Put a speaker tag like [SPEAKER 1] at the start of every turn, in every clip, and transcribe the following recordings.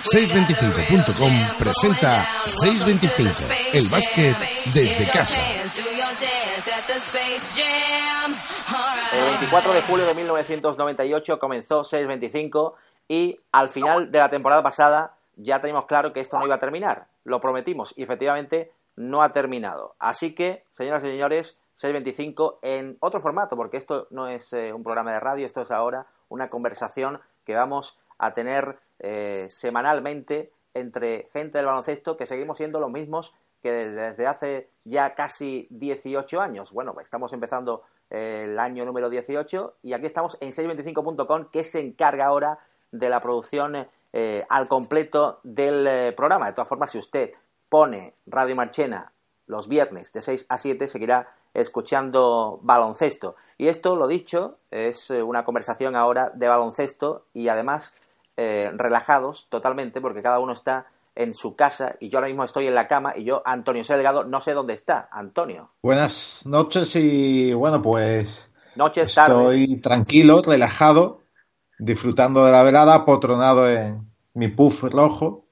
[SPEAKER 1] 625.com presenta 625, el básquet desde casa.
[SPEAKER 2] El 24 de julio de 1998 comenzó 625 y al final de la temporada pasada ya teníamos claro que esto no iba a terminar. Lo prometimos y efectivamente no ha terminado. Así que, señoras y señores, 625 en otro formato, porque esto no es eh, un programa de radio, esto es ahora una conversación que vamos a tener eh, semanalmente entre gente del baloncesto que seguimos siendo los mismos que desde hace ya casi 18 años. Bueno, estamos empezando eh, el año número 18 y aquí estamos en 625.com que se encarga ahora de la producción al completo del programa. De todas formas, si usted pone Radio Marchena los viernes de 6 a 7, seguirá escuchando baloncesto. Y esto, lo dicho, es eh, una conversación ahora de baloncesto y además eh, relajados totalmente porque cada uno está en su casa y yo ahora mismo estoy en la cama y yo, Antonio Selgado, no sé dónde está. Antonio.
[SPEAKER 3] Buenas noches y bueno, pues...
[SPEAKER 2] Noches,
[SPEAKER 3] Estoy tranquilo, relajado, disfrutando de la velada, potronado en mi puff rojo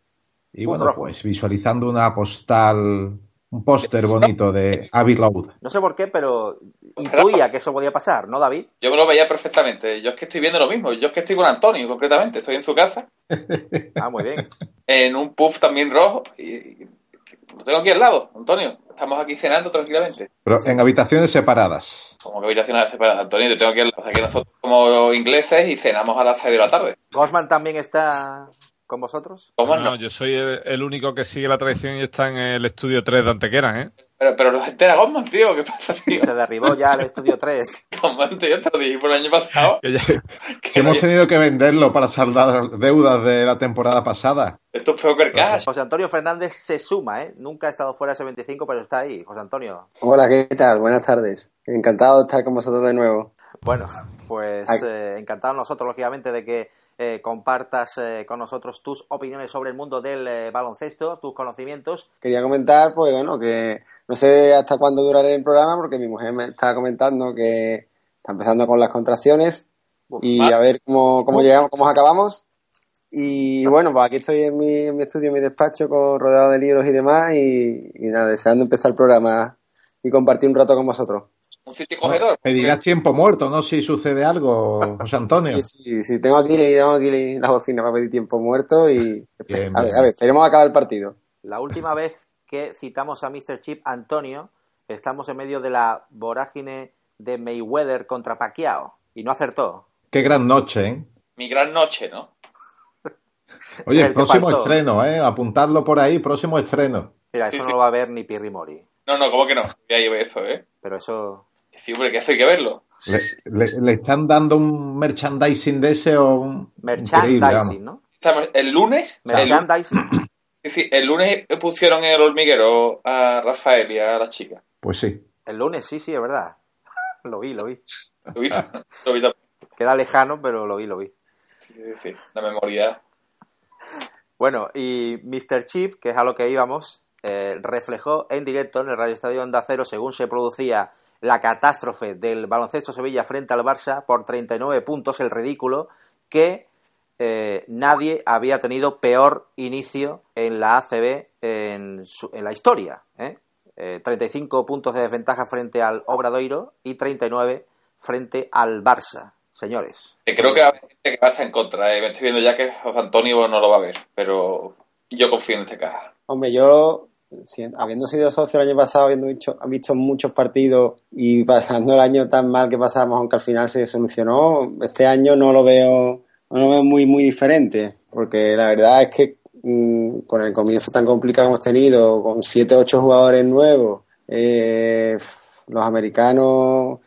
[SPEAKER 3] y bueno, pues visualizando una postal un póster bonito de Abbey Road.
[SPEAKER 2] No sé por qué, pero intuía que eso podía pasar, ¿no, David?
[SPEAKER 4] Yo me lo veía perfectamente. Yo es que estoy viendo lo mismo. Yo es que estoy con Antonio, concretamente. Estoy en su casa.
[SPEAKER 2] ah, muy bien.
[SPEAKER 4] En un puff también rojo. Y, lo tengo aquí al lado, Antonio. Estamos aquí cenando tranquilamente.
[SPEAKER 3] Pero en habitaciones separadas.
[SPEAKER 4] Como que habitaciones separadas, Antonio. Yo tengo aquí al lado. que nosotros somos ingleses y cenamos a las 6 de la tarde.
[SPEAKER 2] Gosman también está con vosotros?
[SPEAKER 5] No, no, yo soy el, único que sigue la tradición y está en el estudio 3 de Antequera, ¿eh?
[SPEAKER 4] Pero, pero los entera Gosman, tío, ¿qué pasa, tío?
[SPEAKER 2] Se derribó ya el estudio 3.
[SPEAKER 4] Gosman, tío, te lo dije por el año pasado.
[SPEAKER 3] que, hemos tenido que venderlo para saldar deudas de la temporada pasada.
[SPEAKER 4] Esto es peor que el cash.
[SPEAKER 2] José Antonio Fernández se suma, ¿eh? Nunca ha estado fuera de ese 25, pero está ahí. José Antonio.
[SPEAKER 6] Hola, ¿qué tal? Buenas tardes. Encantado de estar con vosotros de nuevo.
[SPEAKER 2] Bueno, pues eh, encantado nosotros, lógicamente, de que eh, compartas eh, con nosotros tus opiniones sobre el mundo del baloncesto, tus conocimientos.
[SPEAKER 6] Quería comentar, pues bueno, que no sé hasta cuándo duraré el programa, porque mi mujer me estaba comentando que está empezando con las contracciones. Y a ver cómo, cómo llegamos, cómo acabamos. Y bueno, pues aquí estoy en mi, en mi estudio, en mi despacho, con rodeado de libros y demás, y, y nada, deseando empezar el programa y compartir un rato con vosotros
[SPEAKER 4] un sitio cogedor.
[SPEAKER 3] Pedirás tiempo muerto, ¿no? Si sucede algo, José Antonio.
[SPEAKER 6] Sí, sí, sí. Tengo aquí, tengo aquí la bocina para pedir tiempo muerto y... a ver, a ver, esperemos acabar el partido.
[SPEAKER 2] La última vez que citamos a Mr. Chip Antonio, estamos en medio de la vorágine de Mayweather contra Pacquiao y no acertó.
[SPEAKER 3] Qué gran noche, ¿eh?
[SPEAKER 4] Mi gran noche, ¿no?
[SPEAKER 3] Oye, el próximo estreno, ¿eh? Apuntadlo por ahí, próximo estreno.
[SPEAKER 2] Mira, eso no lo va a ver ni Pirri Mori.
[SPEAKER 4] No, no, ¿cómo que no? Ya lleve eso, ¿eh?
[SPEAKER 2] Pero eso...
[SPEAKER 4] Sí, hombre, que eso hay que verlo.
[SPEAKER 3] Le, están dando un merchandising de ese o un...
[SPEAKER 2] Merchandising, ¿no?
[SPEAKER 4] El lunes...
[SPEAKER 2] Merchandising.
[SPEAKER 4] sí, sí, el lunes pusieron en el hormiguero a Rafael y a la chica.
[SPEAKER 3] Pues sí.
[SPEAKER 2] El lunes, sí, sí, es verdad. lo vi, lo vi.
[SPEAKER 4] ¿Lo vi? lo vi también.
[SPEAKER 2] Queda lejano, pero lo vi, lo vi.
[SPEAKER 4] Sí, sí, sí. La memoria.
[SPEAKER 2] Bueno, y Mr. Chip, que es a lo que íbamos, eh, reflejó en directo en el Radio Estadio Onda Cero, según se producía la catástrofe del baloncesto Sevilla frente al Barça por 39 puntos, el ridículo, que eh, nadie había tenido peor inicio en la ACB en, en la historia. ¿eh? 35 eh, puntos de desventaja frente al Obradoiro y 39 frente al Barça. Señores.
[SPEAKER 4] Creo que va a gente que va a estar en contra. ¿eh? Me estoy viendo ya que José Antonio no lo va a ver, pero yo confío en este caso.
[SPEAKER 6] Hombre, yo habiendo sido socio el año pasado, habiendo visto, visto muchos partidos y pasando el año tan mal que pasábamos, aunque al final se solucionó, este año no lo veo, no lo veo muy, muy diferente, porque la verdad es que mm, con el comienzo tan complicado que hemos tenido, con 7 ocho jugadores nuevos, eh, los americanos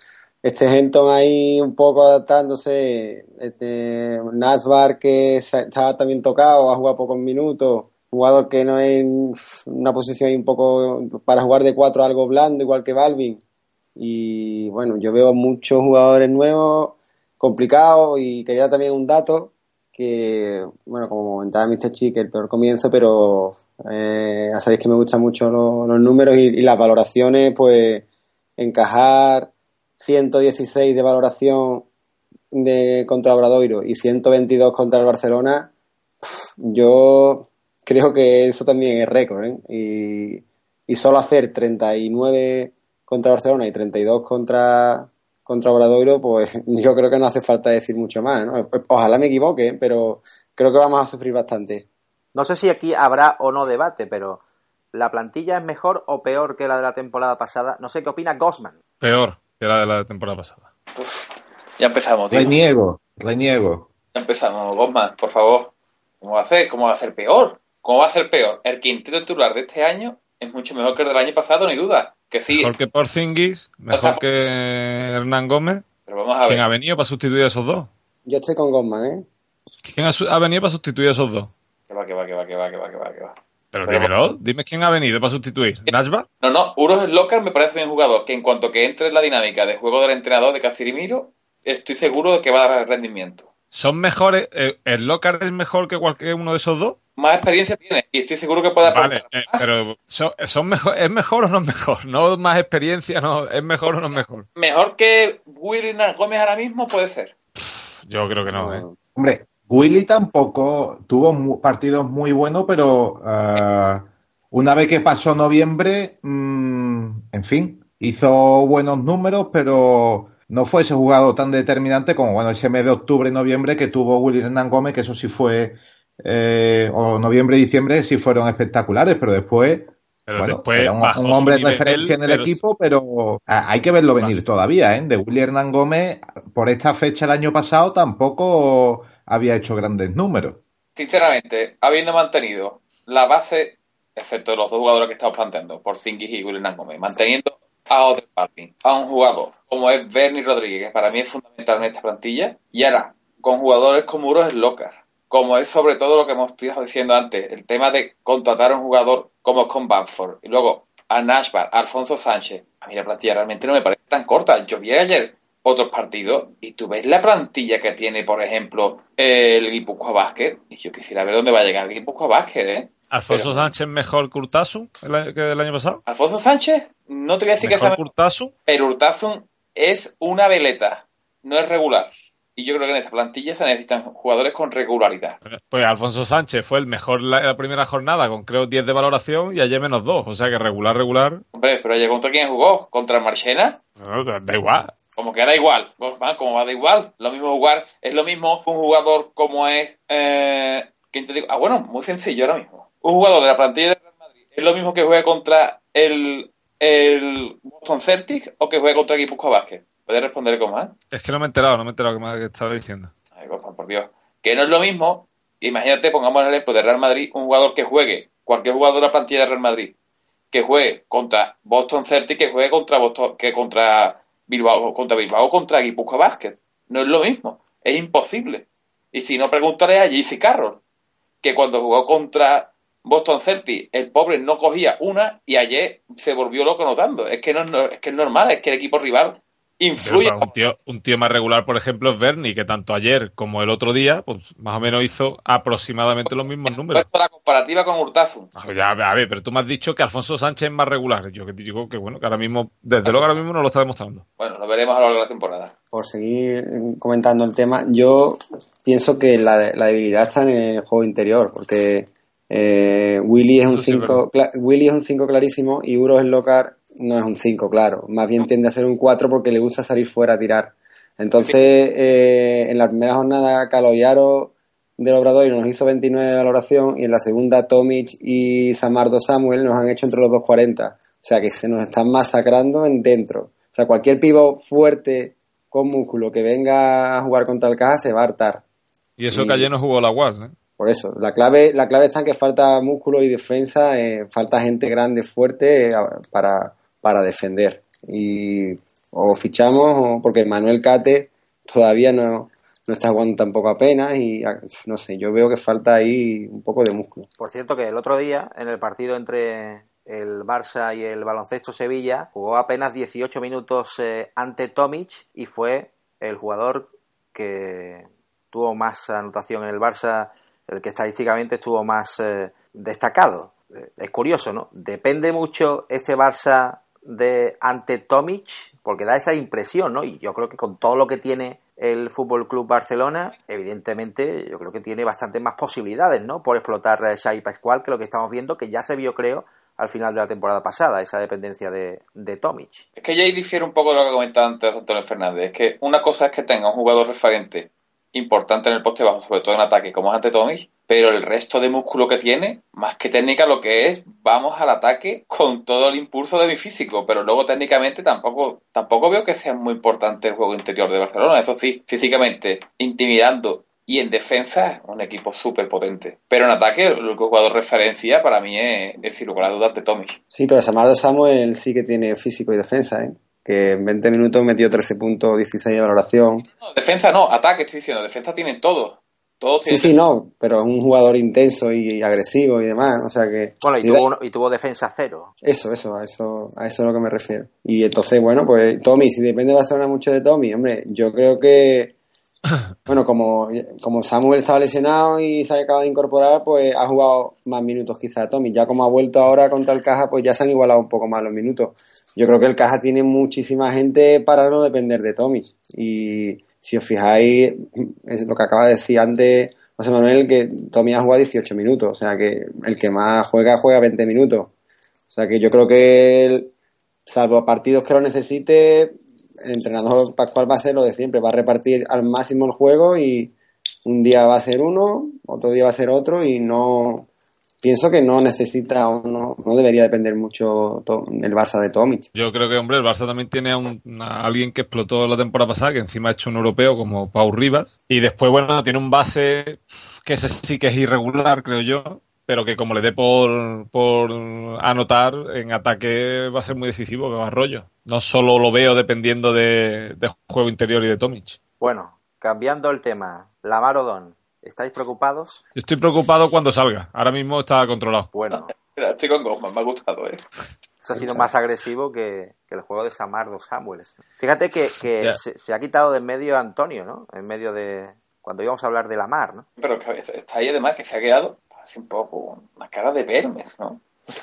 [SPEAKER 6] este Genton ahí un poco adaptándose, este Nazbar que estaba también tocado, ha jugado pocos minutos, jugador que no es una posición un poco para jugar de cuatro algo blando, igual que Balvin. Y bueno, yo veo muchos jugadores nuevos, complicados, y quería también un dato que, bueno, como comentaba Mr. Chick, el peor comienzo, pero eh, ya sabéis que me gustan mucho los, números y, las valoraciones, pues encajar 116 de valoración de contra Obradoiro y 122 contra el Barcelona, yo creo que eso también es récord. ¿eh? Y, y, solo hacer 39 contra Barcelona y 32 contra, contra Obradoiro, pues yo creo que no hace falta decir mucho más. ¿no? Ojalá me equivoque, pero creo que vamos a sufrir bastante.
[SPEAKER 2] No sé si aquí habrá o no debate, pero ¿la plantilla es mejor o peor que la de la temporada pasada? No sé qué opina Gosman.
[SPEAKER 5] Peor que la de la temporada pasada.
[SPEAKER 4] Uf, ya empezamos, tío.
[SPEAKER 3] Reniego, reniego.
[SPEAKER 4] Ya empezamos, Gosman, por favor. ¿Cómo va a ser? ¿Cómo va a ser peor? ¿Cómo va a ser peor? El quinteto titular de este año es mucho mejor que el del año pasado, ni duda. Que sí.
[SPEAKER 5] Mejor que Porzingis, mejor no que Hernán Gómez.
[SPEAKER 4] Pero vamos a ver.
[SPEAKER 5] ¿Quién ha venido para sustituir a esos dos?
[SPEAKER 6] Yo estoy con Gosman, ¿eh?
[SPEAKER 5] ¿Quién ha, ha, venido para sustituir a esos dos?
[SPEAKER 4] Que va, que va, que va, que va, que va, que va, que va.
[SPEAKER 5] Pero, Pero dímelo, dime quién ha venido para sustituir. ¿Nashbar?
[SPEAKER 4] No, no, Uros Slocar me parece bien jugador, que en cuanto que entre en la dinámica de juego del entrenador de Cacirimiro, estoy seguro de que va a dar rendimiento.
[SPEAKER 5] ¿Son mejores? Eh, ¿El Locar es mejor que cualquier uno de esos dos?
[SPEAKER 4] Más experiencia tiene y estoy seguro que puede
[SPEAKER 5] Vale, eh, pero son, son mejor, ¿es mejor o no es mejor? No más experiencia, no, ¿es mejor o no es mejor?
[SPEAKER 4] Mejor que Willy Gómez ahora mismo puede ser.
[SPEAKER 5] Yo creo que no, ¿eh?
[SPEAKER 3] Hombre, Willy tampoco tuvo mu partidos muy buenos, pero uh, una vez que pasó noviembre, mmm, en fin, hizo buenos números, pero no fue ese jugador tan determinante como bueno ese mes de octubre y noviembre que tuvo Willy Hernán Gómez, que eso sí fue, eh, o noviembre y diciembre sí fueron espectaculares, pero después,
[SPEAKER 5] pero
[SPEAKER 3] bueno,
[SPEAKER 5] después
[SPEAKER 3] era un, un hombre de referencia en el
[SPEAKER 5] pero...
[SPEAKER 3] equipo, pero hay que verlo venir bajo. todavía, ¿eh? De Willy Hernán Gómez, por esta fecha el año pasado tampoco había hecho grandes números.
[SPEAKER 4] Sinceramente, habiendo mantenido la base, excepto los dos jugadores que estamos planteando, por Zingis y Willy Hernán Gómez, manteniendo a otro Parking, a un jugador como es Bernie Rodríguez, que para mí es fundamental en esta plantilla, y ahora con jugadores como Uros Locar, como es sobre todo lo que hemos estado diciendo antes, el tema de contratar a un jugador como con Bamford, y luego a Nashbar, Alfonso Sánchez. A mí la plantilla realmente no me parece tan corta. Yo vi ayer otros partidos y tú ves la plantilla que tiene, por ejemplo, el Guipuzcoa Basket, y yo quisiera ver dónde va a llegar el Guipuzcoa Basket, ¿eh?
[SPEAKER 5] ¿Alfonso Pero, Sánchez mejor que Urtasun que el año pasado?
[SPEAKER 4] Alfonso Sánchez, no te voy a decir que sea
[SPEAKER 5] mejor Urtasun,
[SPEAKER 4] pero Urtasun es una veleta, no es regular. Y yo creo que en esta plantilla se necesitan jugadores con regularidad.
[SPEAKER 5] Pues Alfonso Sánchez fue el mejor la, la primera jornada con creo 10 de valoración y ayer menos 2. O sea que regular, regular.
[SPEAKER 4] Hombre, pero ayer contra quién jugó? ¿Contra el Marchena?
[SPEAKER 5] No, da igual.
[SPEAKER 4] Como que da igual, como va da igual, lo mismo jugar, es lo mismo un jugador como es, eh, ¿quién te digo? Ah, bueno, muy sencillo ahora mismo. Un jugador de la plantilla de Real Madrid es lo mismo que juegue contra el, el Boston Celtics o que juegue contra el Guipuzcoa Basket. ¿Puedes responder con más?
[SPEAKER 5] Es que no me he enterado, no me he enterado qué que estaba diciendo.
[SPEAKER 4] Ay, por Dios. Que no es lo mismo, imagínate, pongamos el ejemplo de Real Madrid, un jugador que juegue, cualquier jugador de la plantilla de Real Madrid, que juegue contra Boston Celtics, que juegue contra Boston, que contra Bilbao, contra Bilbao, contra Guipuzcoa Basket. No es lo mismo, es imposible. Y si no, preguntaré a JC Carroll, que cuando jugó contra Boston Celtics, el pobre no cogía una y ayer se volvió loco notando. Es que no, no es que es normal, es que el equipo rival influye.
[SPEAKER 5] Un tío, un tío, más regular, por ejemplo, es Bernie, que tanto ayer como el otro día, pues más o menos hizo aproximadamente los mismos números.
[SPEAKER 4] Esto la comparativa con Hurtasun.
[SPEAKER 5] Ya, a ver, pero tú me has dicho que Alfonso Sánchez es más regular. Yo que te digo que bueno, que ahora mismo, desde luego ahora mismo no lo está demostrando.
[SPEAKER 4] Bueno, lo veremos a lo largo de la temporada.
[SPEAKER 6] Por seguir comentando el tema, yo pienso que la, la debilidad está en el juego interior, porque eh, Willy es un 5 sí, Willy es un 5 clarísimo y Uro es locar no es un 5, claro. Más bien tiende a ser un 4 porque le gusta salir fuera a tirar. Entonces, eh, en la primera jornada, Caloyaro del Obrador nos hizo 29 de valoración y en la segunda, Tomic y Samardo Samuel nos han hecho entre los 2.40. O sea que se nos están masacrando en dentro. O sea, cualquier pivo fuerte con músculo que venga a jugar contra el caja se va a hartar.
[SPEAKER 5] Y eso y... que ayer no jugó la UAL, ¿eh?
[SPEAKER 6] Por eso, la clave, la clave está en que falta músculo y defensa, eh, falta gente grande, fuerte eh, para, para defender. Y o fichamos, o porque Manuel Cate todavía no, no está jugando tampoco apenas y no sé, yo veo que falta ahí un poco de músculo.
[SPEAKER 2] Por cierto que el otro día, en el partido entre el Barça y el Baloncesto Sevilla, jugó apenas 18 minutos eh, ante Tomic y fue el jugador que tuvo más anotación en el Barça, el que estadísticamente estuvo más eh, destacado. Eh, es curioso, ¿no? Depende mucho ese Barça de ante Tomic, porque da esa impresión, ¿no? Y yo creo que con todo lo que tiene el Fútbol Club Barcelona, evidentemente, yo creo que tiene bastante más posibilidades, ¿no? Por explotar Xavi Pascual que lo que estamos viendo, que ya se vio, creo, al final de la temporada pasada, esa dependencia de, de Tomic.
[SPEAKER 4] Es que ya ahí difiere un poco de lo que comentaba antes Antonio Fernández. Es que una cosa es que tenga un jugador referente importante en el poste bajo, sobre todo en ataque, como es ante Tomic, pero el resto de músculo que tiene, más que técnica, lo que es, vamos al ataque con todo el impulso de mi físico, pero luego técnicamente tampoco, tampoco veo que sea muy importante el juego interior de Barcelona. Eso sí, físicamente, intimidando y en defensa, un equipo súper potente. Pero en ataque, el jugador referencia para mí es, es sin lugar a dudas, de Tomic.
[SPEAKER 6] Sí, pero Samardo Samuel sí que tiene físico y defensa, ¿eh? Que en 20 minutos metió 13 puntos, 16 de valoración.
[SPEAKER 4] No, defensa no, ataque estoy diciendo, defensa tienen todo.
[SPEAKER 6] sí, sí, no, pero es un jugador intenso y agresivo y demás, o sea que...
[SPEAKER 2] Bueno, y tuvo, y tuvo defensa cero.
[SPEAKER 6] Eso, eso, a eso, a eso es a lo que me refiero. Y entonces, bueno, pues Tommy, si depende de Barcelona mucho de Tommy, hombre, yo creo que... Bueno, como, como Samuel estaba lesionado y se acaba de incorporar, pues ha jugado más minutos quizá Tommy. Ya como ha vuelto ahora contra el Caja, pues ya se han igualado un poco más los minutos yo creo que el Caja tiene muchísima gente para no depender de Tommy. Y si os fijáis, es lo que acaba de decir antes José Manuel, que Tommy ha jugado 18 minutos. O sea que el que más juega, juega 20 minutos. O sea que yo creo que, salvo partidos que lo necesite, el entrenador Pascual va a ser lo de siempre. Va a repartir al máximo el juego y un día va a ser uno, otro día va a ser otro y no pienso que no necesita o no, no debería depender mucho el Barça de Tomic.
[SPEAKER 5] Yo creo que, hombre, el Barça también tiene a, alguien que explotó la temporada pasada, que encima ha hecho un europeo como Pau Rivas. Y después, bueno, tiene un base que ese sí que es irregular, creo yo, pero que como le dé por, por anotar, en ataque va a ser muy decisivo, que va a rollo. No solo lo veo dependiendo de, juego interior y de Tomic.
[SPEAKER 2] Bueno, cambiando el tema, Lamar Odón ¿Estáis preocupados?
[SPEAKER 5] Estoy preocupado cuando salga. Ahora mismo está controlado.
[SPEAKER 2] Bueno.
[SPEAKER 4] Estoy con Goma, me ha gustado, ¿eh?
[SPEAKER 2] Eso ha sido más agresivo que, el juego de Samardo Samuels. Fíjate que, se, ha quitado de en medio a Antonio, ¿no? En medio de. Cuando íbamos a hablar de la mar, ¿no?
[SPEAKER 4] Pero está ahí además que se ha quedado así un poco una cara de vermes, ¿no?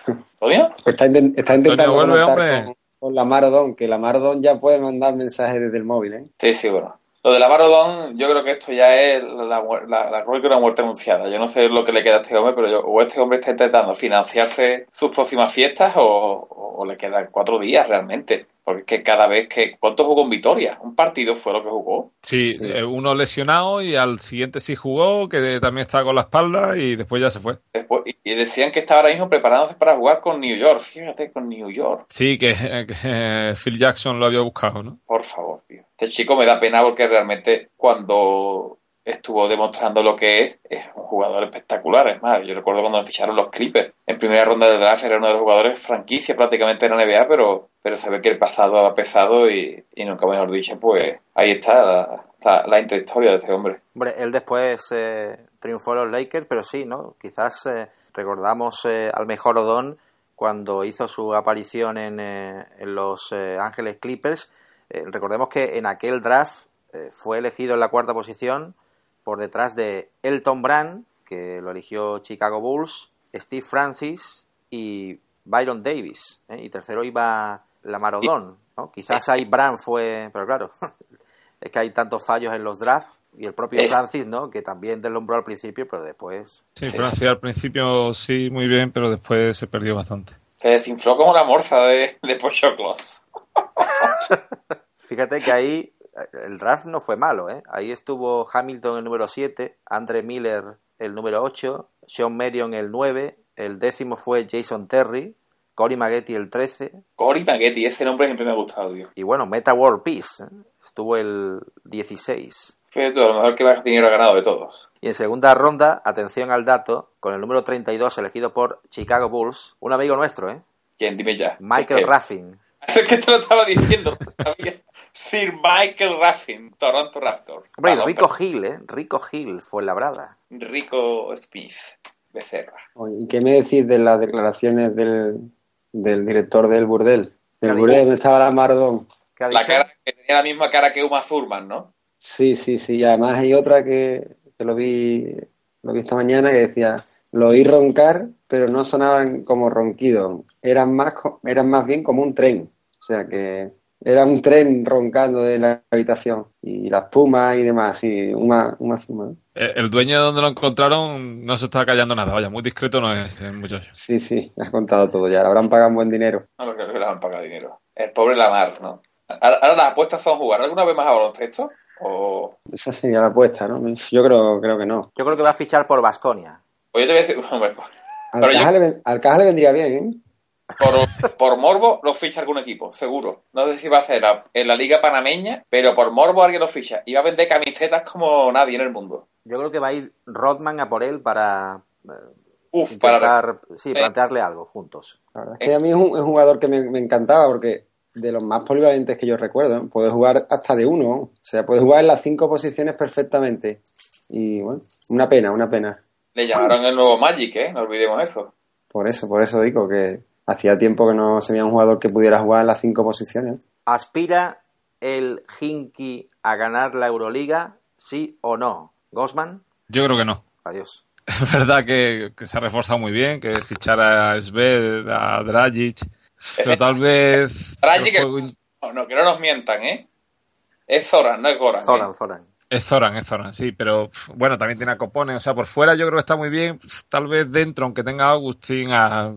[SPEAKER 4] ¿Antonio?
[SPEAKER 6] Está, intentando con, con, la Marodón, que la Marodón ya puede mandar mensajes desde el móvil, ¿eh?
[SPEAKER 4] Sí, sí, bueno. Lo de la Marodón, yo creo que esto ya es la, la, la, una muerte anunciada. Yo no sé lo que le queda a este hombre, pero yo, o este hombre está intentando financiarse sus próximas fiestas o, o le quedan cuatro días realmente. Porque es que cada vez que. ¿Cuánto jugó en Vitoria? Un partido fue lo que jugó.
[SPEAKER 5] Sí, eh, uno lesionado y al siguiente sí jugó, que también estaba con la espalda y después ya se fue.
[SPEAKER 4] Después, y decían que estaba ahora mismo preparándose para jugar con New York. Fíjate, con New York.
[SPEAKER 5] Sí, que, que Phil Jackson lo había buscado, ¿no?
[SPEAKER 4] Por favor, tío. Este chico me da pena porque realmente cuando estuvo demostrando lo que es, es un jugador espectacular. Es más, yo recuerdo cuando ficharon los Clippers. En primera ronda de draft era uno de los jugadores franquicia prácticamente en la NBA, pero, pero se que el pasado ha pesado y, nunca mejor dicho, pues ahí está la, la, intrahistoria de este hombre.
[SPEAKER 2] Hombre, él después eh, triunfó en los Lakers, pero sí, ¿no? Quizás eh, recordamos eh, al mejor Odón cuando hizo su aparición en, en los Ángeles Clippers. recordemos que en aquel draft fue elegido en la cuarta posición por detrás de Elton Brand, que lo eligió Chicago Bulls, Steve Francis y Byron Davis. ¿eh? Y tercero iba Lamar Odom. ¿no? Quizás ahí Brand fue, pero claro, es que hay tantos fallos en los drafts y el propio Francis, ¿no? Que también deslumbró al principio, pero después.
[SPEAKER 5] Sí, Francis al principio sí, muy bien, pero después se perdió bastante.
[SPEAKER 4] Se desinfló como la morsa de, de Pochoclos.
[SPEAKER 2] Fíjate que ahí el draft no fue malo, ¿eh? Ahí estuvo Hamilton el número 7, Andre Miller el número 8, Sean Marion el 9, el décimo fue Jason Terry, Cory Maggetti el 13.
[SPEAKER 4] Cory Maggetti, ese nombre siempre me ha gustado, tío.
[SPEAKER 2] Y bueno, Meta World Peace, ¿eh? estuvo el 16.
[SPEAKER 4] Fue a lo mejor que más dinero ha ganado de todos.
[SPEAKER 2] Y en segunda ronda, atención al dato, con el número 32 elegido por Chicago Bulls, un amigo nuestro, ¿eh?
[SPEAKER 4] ¿Quién? Dime ya.
[SPEAKER 2] Michael Raffin.
[SPEAKER 4] Es que te lo estaba diciendo. Sir Michael Raffin, Toronto Raptor.
[SPEAKER 2] Hombre, Rico Hill, ¿eh? Rico Hill fue labrada.
[SPEAKER 4] Rico Smith, Becerra.
[SPEAKER 6] ¿Y qué me decís de las declaraciones del, del director del burdel? El burdel donde estaba la Mardón.
[SPEAKER 4] La cara que tenía la misma cara que Uma Thurman, ¿no?
[SPEAKER 6] Sí, sí, sí. Y además hay otra que, que lo vi lo vi esta mañana que decía lo oí roncar, pero no sonaban como ronquidos, eran más, eran más bien como un tren. O sea que era un tren roncando de la habitación y las pumas y demás, y una, una suma.
[SPEAKER 5] Eh, el dueño de donde lo encontraron no se estaba callando nada, vaya, muy discreto no es el muchacho.
[SPEAKER 6] Sí, sí, has contado todo ya, le habrán pagado buen dinero.
[SPEAKER 4] No, lo que le habrán pagado dinero. El pobre Lamar, ¿no? Ahora las apuestas son jugar alguna vez más a baloncesto o...
[SPEAKER 6] Esa sería la apuesta, ¿no? Yo creo, creo que no.
[SPEAKER 2] Yo creo que va a fichar por Vasconia.
[SPEAKER 4] Pues yo te voy a decir, hombre,
[SPEAKER 6] al, caja le, al caja le vendría bien, ¿eh?
[SPEAKER 4] Por, por, morbo lo ficha algún equipo, seguro. No sé si va a hacer en la liga panameña, pero por morbo alguien lo ficha. Y va a vender camisetas como nadie en el mundo.
[SPEAKER 2] Yo creo que va a ir Rodman a por él para eh,
[SPEAKER 4] Uf,
[SPEAKER 2] intentar, para... sí, plantearle algo juntos.
[SPEAKER 6] La verdad es que a mí es un, es un jugador que me, me, encantaba porque de los más polivalentes que yo recuerdo, ¿eh? puede jugar hasta de uno. O sea, puede jugar en las cinco posiciones perfectamente. Y bueno, una pena, una pena.
[SPEAKER 4] Le llamaron el nuevo Magic, ¿eh? No olvidemos eso.
[SPEAKER 6] Por eso, por eso digo que hacía tiempo que no se veía un jugador que pudiera jugar en las cinco posiciones.
[SPEAKER 2] ¿Aspira el Hinky a ganar la Euroliga, sí o no? ¿Gosman?
[SPEAKER 5] Yo creo que no.
[SPEAKER 2] Adiós.
[SPEAKER 5] Es verdad que, que se ha reforzado muy bien, que fichar a Sved, a Dragic, pero tal vez...
[SPEAKER 4] Dragic, juego... no, no, que no nos mientan, ¿eh? Es Zoran, no es Goran.
[SPEAKER 2] Zoran,
[SPEAKER 4] ¿eh?
[SPEAKER 2] Zoran.
[SPEAKER 5] Es Zoran, es Zoran, sí, pero bueno, también tiene a Copone, o sea, por fuera yo creo que está muy bien, tal vez dentro, aunque tenga a Agustín, a, a,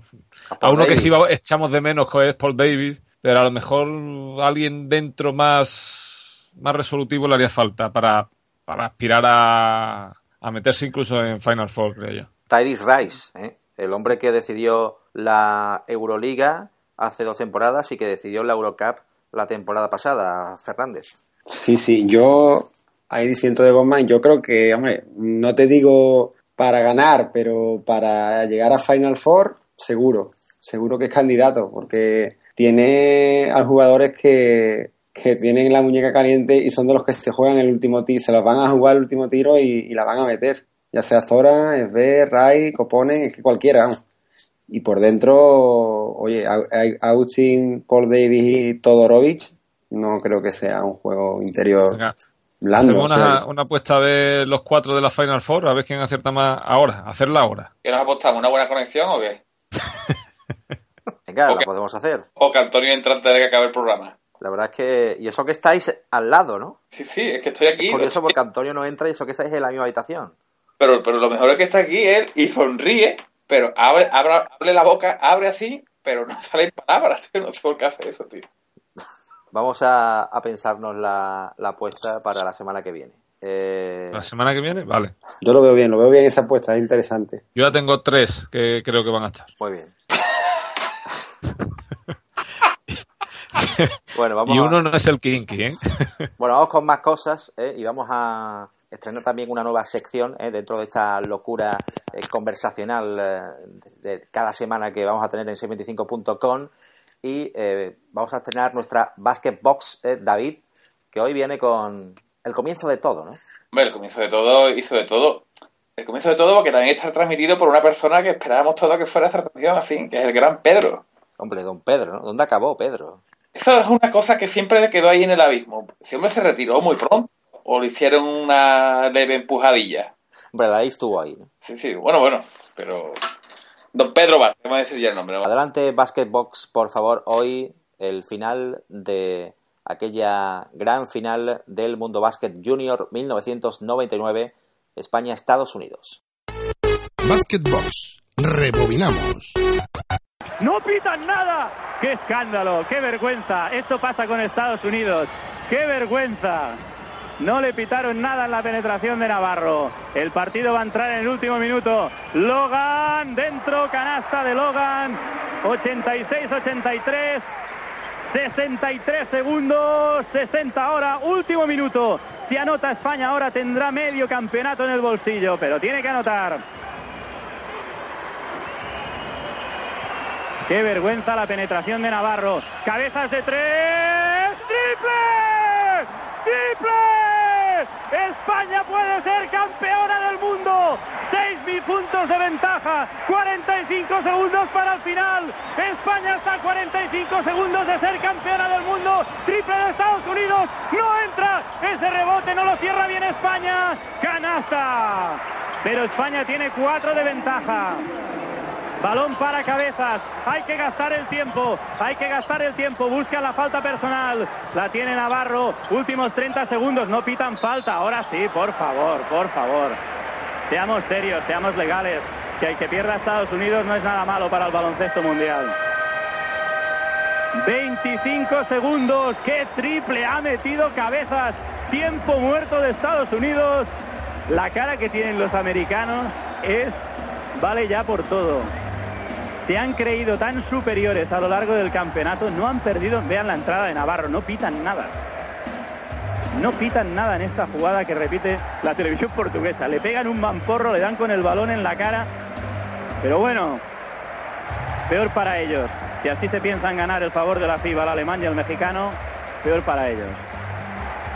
[SPEAKER 5] a uno Davis. que sí echamos de menos, que es Paul Davis, pero a lo mejor alguien dentro más, más resolutivo le haría falta para, para aspirar a, a meterse incluso en Final Four, creo yo.
[SPEAKER 2] Tyrese Rice, ¿eh? el hombre que decidió la Euroliga hace dos temporadas y que decidió la Eurocup la temporada pasada, Fernández.
[SPEAKER 6] Sí, sí, yo ahí diciendo de Gosman, yo creo que, hombre, no te digo para ganar, pero para llegar a Final Four, seguro, seguro que es candidato, porque tiene a jugadores que, que tienen la muñeca caliente y son de los que se juegan el último tiro, se los van a jugar el último tiro y, la van a meter. Ya sea Zora, Esbe, Ray, Copone, es que cualquiera. Y por dentro, oye, Agustín, Paul Davis y Todorovic, no creo que sea un juego interior. Blando,
[SPEAKER 5] Hacemos una, una, apuesta de los cuatro de la Final Four, a ver quién acierta más ahora, hacerla ahora.
[SPEAKER 4] ¿Qué nos apostamos? ¿Una buena conexión o qué?
[SPEAKER 2] Venga,
[SPEAKER 4] o
[SPEAKER 2] la
[SPEAKER 4] que,
[SPEAKER 2] podemos hacer.
[SPEAKER 4] O que Antonio entre antes de que acabe el programa.
[SPEAKER 2] La verdad es que. Y eso que estáis al lado, ¿no?
[SPEAKER 4] Sí, sí, es que estoy aquí.
[SPEAKER 2] Es curioso porque Antonio no entra y eso que estáis en la misma habitación.
[SPEAKER 4] Pero, pero lo mejor es que está aquí él y sonríe, pero abre, abre, abre la boca, abre así, pero no salen palabras, tío. No sé por qué hace eso, tío.
[SPEAKER 2] Vamos a, a pensarnos la, la, apuesta para la semana que viene. Eh...
[SPEAKER 5] ¿La semana que viene? Vale.
[SPEAKER 6] Yo lo veo bien, lo veo bien esa apuesta, es interesante.
[SPEAKER 5] Yo ya tengo tres que creo que van a estar.
[SPEAKER 2] Muy bien. bueno, vamos
[SPEAKER 5] y uno
[SPEAKER 2] a...
[SPEAKER 5] no es el Kinky, ¿eh?
[SPEAKER 2] bueno, vamos con más cosas ¿eh? y vamos a estrenar también una nueva sección ¿eh? dentro de esta locura eh, conversacional eh, de cada semana que vamos a tener en 625.com y eh, vamos a estrenar nuestra Basket Box, eh, David, que hoy viene con el comienzo de todo, ¿no?
[SPEAKER 4] Hombre, el comienzo de todo y sobre todo, el comienzo de todo porque también está transmitido por una persona que esperábamos todo que fuera esa transmisión así, que es el gran Pedro.
[SPEAKER 2] Hombre, don Pedro, ¿no? ¿Dónde acabó Pedro?
[SPEAKER 4] Eso es una cosa que siempre quedó ahí en el abismo. Ese hombre se retiró muy pronto o le hicieron una leve empujadilla.
[SPEAKER 2] Hombre, ahí estuvo ahí, ¿no?
[SPEAKER 4] Sí, sí, bueno, bueno, pero Don Pedro Vázquez, vamos a decir ya el nombre. ¿no?
[SPEAKER 2] Adelante, Basketbox, por favor. Hoy el final de aquella gran final del Mundo Básquet Junior 1999, España-Estados Unidos.
[SPEAKER 1] Basketbox, rebobinamos.
[SPEAKER 7] ¡No pitan nada! ¡Qué escándalo! ¡Qué vergüenza! Esto pasa con Estados Unidos. ¡Qué vergüenza! No le pitaron nada en la penetración de Navarro. El partido va a entrar en el último minuto. Logan dentro, canasta de Logan. 86-83. 63 segundos, 60 ahora, último minuto. Si anota España ahora tendrá medio campeonato en el bolsillo, pero tiene que anotar. Qué vergüenza la penetración de Navarro. Cabezas de tres. ¡Triple! ¡Triple! España puede ser campeona del mundo. Seis mil puntos de ventaja. 45 segundos para el final. España está a 45 segundos de ser campeona del mundo. Triple de Estados Unidos. No entra. Ese rebote no lo cierra bien España. Canasta. Pero España tiene cuatro de ventaja. Balón para cabezas. Hay que gastar el tiempo. Hay que gastar el tiempo. Busca la falta personal. La tiene Navarro. Últimos 30 segundos. No pitan falta. Ahora sí, por favor, por favor. Seamos serios, seamos legales. Que hay que pierda Estados Unidos no es nada malo para el baloncesto mundial. 25 segundos. ¡Qué triple ha metido cabezas! Tiempo muerto de Estados Unidos. La cara que tienen los americanos es vale ya por todo se han creído tan superiores a lo largo del campeonato, no han perdido, vean la entrada de Navarro, no pitan nada. No pitan nada en esta jugada que repite la televisión portuguesa. Le pegan un mamporro, le dan con el balón en la cara. Pero bueno, peor para ellos. Si así se piensan ganar el favor de la FIBA, el alemán y el mexicano, peor para ellos.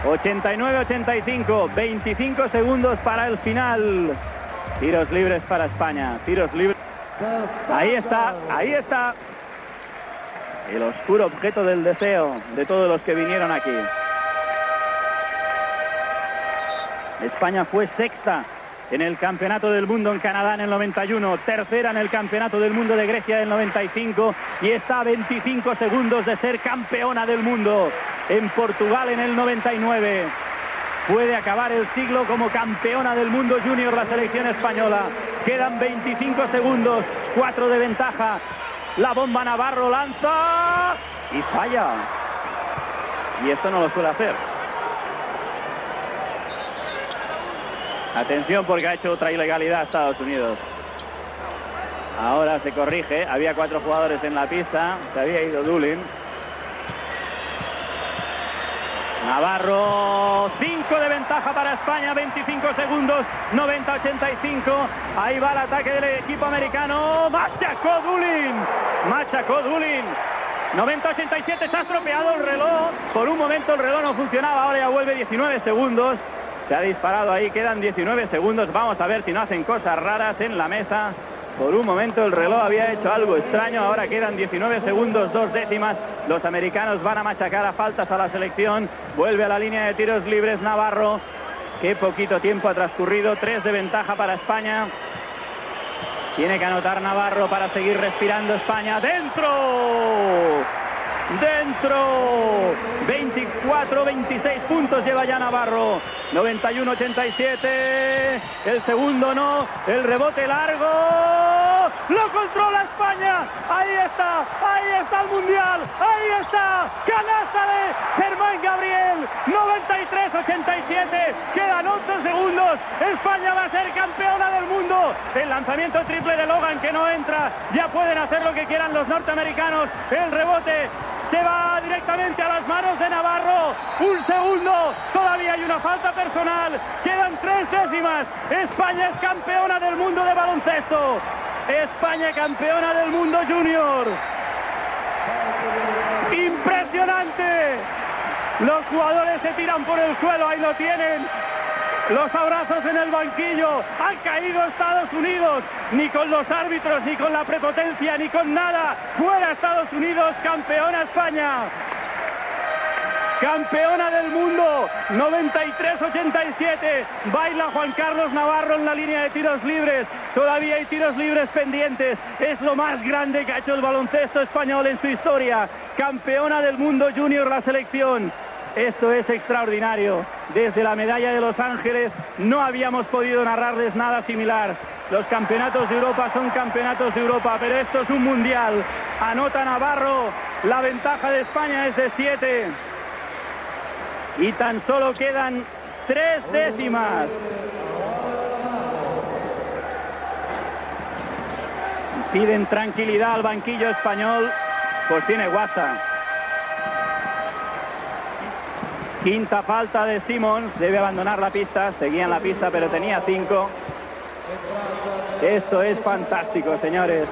[SPEAKER 7] 89-85, 25 segundos para el final. Tiros libres para España, tiros libres. Ahí está, ahí está. El oscuro objeto del deseo de todos los que vinieron aquí. España fue sexta en el Campeonato del Mundo en Canadá en el 91, tercera en el Campeonato del Mundo de Grecia en el 95 y está a 25 segundos de ser campeona del mundo en Portugal en el 99. Puede acabar el siglo como campeona del mundo junior la selección española. Quedan 25 segundos, 4 de ventaja. La bomba Navarro lanza y falla. Y esto no lo suele hacer. Atención porque ha hecho otra ilegalidad Estados Unidos. Ahora se corrige. Había cuatro jugadores en la pista. Se había ido Dulin. Navarro, 5 de ventaja para España, 25 segundos, 90-85. Ahí va el ataque del equipo americano. Machacó Dulin, machacó Dulin. 90-87, se ha estropeado el reloj. Por un momento el reloj no funcionaba, ahora ya vuelve 19 segundos. Se ha disparado ahí, quedan 19 segundos. Vamos a ver si no hacen cosas raras en la mesa. Por un momento el reloj había hecho algo extraño, ahora quedan 19 segundos, dos décimas. Los americanos van a machacar a faltas a la selección. Vuelve a la línea de tiros libres Navarro. Qué poquito tiempo ha transcurrido, tres de ventaja para España. Tiene que anotar Navarro para seguir respirando España. ¡Dentro! Dentro. 24, 26 puntos lleva ya Navarro. 91, 87. El segundo no. El rebote largo. Lo controla España. Ahí está. Ahí está el mundial. Ahí está. Canasta de Germán Gabriel. 93, 87. Quedan 8 segundos. España va a ser campeona del mundo. El lanzamiento triple de Logan que no entra. Ya pueden hacer lo que quieran los norteamericanos. El rebote se va directamente a las manos de Navarro. Un segundo, todavía hay una falta personal. Quedan tres décimas. España es campeona del mundo de baloncesto. España campeona del mundo junior. Impresionante. Los jugadores se tiran por el suelo, ahí lo tienen los abrazos en el banquillo. Ha caído Estados Unidos, ni con los árbitros, ni con la prepotencia, ni con nada. Fuera Estados Unidos, campeona España. Campeona del mundo, 93-87. Baila Juan Carlos Navarro en la línea de tiros libres. Todavía hay tiros libres pendientes. Es lo más grande que ha hecho el baloncesto español en su historia. Campeona del mundo junior la selección. Esto es extraordinario. Desde la medalla de Los Ángeles no habíamos podido narrarles nada similar. Los campeonatos de Europa son campeonatos de Europa, pero esto es un mundial. Anota Navarro, la ventaja de España es de siete. Y tan solo quedan tres décimas. Piden tranquilidad al banquillo español, pues tiene WhatsApp. Quinta falta de Simons, debe abandonar la pista, seguía en la pista pero tenía cinco. Esto es fantástico, señores.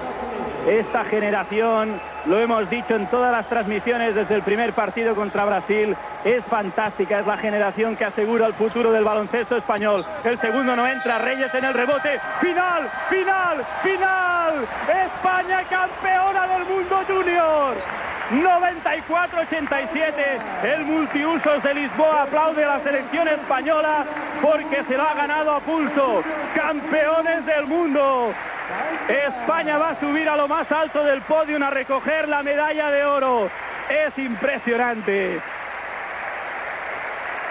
[SPEAKER 7] Esta generación, lo hemos dicho en todas las transmisiones desde el primer partido contra Brasil, es fantástica. Es la generación que asegura el futuro del baloncesto español. El segundo no entra, Reyes en el rebote. Final, final, final. España campeona del mundo junior. 94-87. El multiusos de Lisboa aplaude a la selección española porque se lo ha ganado a pulso. Campeones del mundo. España va a subir a lo más alto del podio a recoger la medalla de oro. Es impresionante.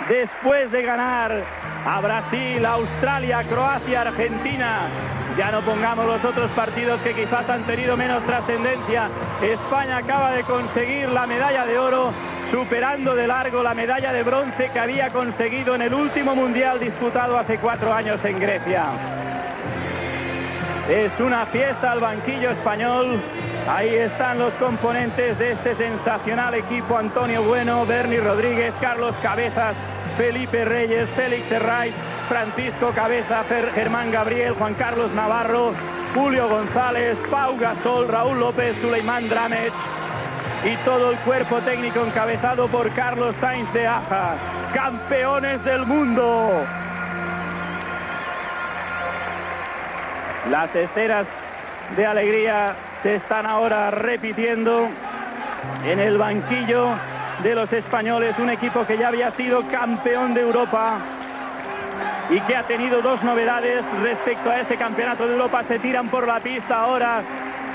[SPEAKER 7] Después de ganar a Brasil, Australia, Croacia, Argentina, ya no pongamos los otros partidos que quizás han tenido menos trascendencia. España acaba de conseguir la medalla de oro, superando de largo la medalla de bronce que había conseguido en el último mundial disputado hace cuatro años en Grecia. Es una fiesta al banquillo español. Ahí están los componentes de este sensacional equipo. Antonio Bueno, Bernie Rodríguez, Carlos Cabezas, Felipe Reyes, Félix Herray, Francisco Cabeza, Germán Gabriel, Juan Carlos Navarro, Julio González, Pau Gasol, Raúl López, Suleimán Dramech y todo el cuerpo técnico encabezado por Carlos Sainz de Aja. Campeones del mundo. Las escenas de alegría se están ahora repitiendo en el banquillo de los españoles, un equipo que ya había sido campeón de Europa y que ha tenido dos novedades respecto a ese campeonato de Europa. Se tiran por la pista ahora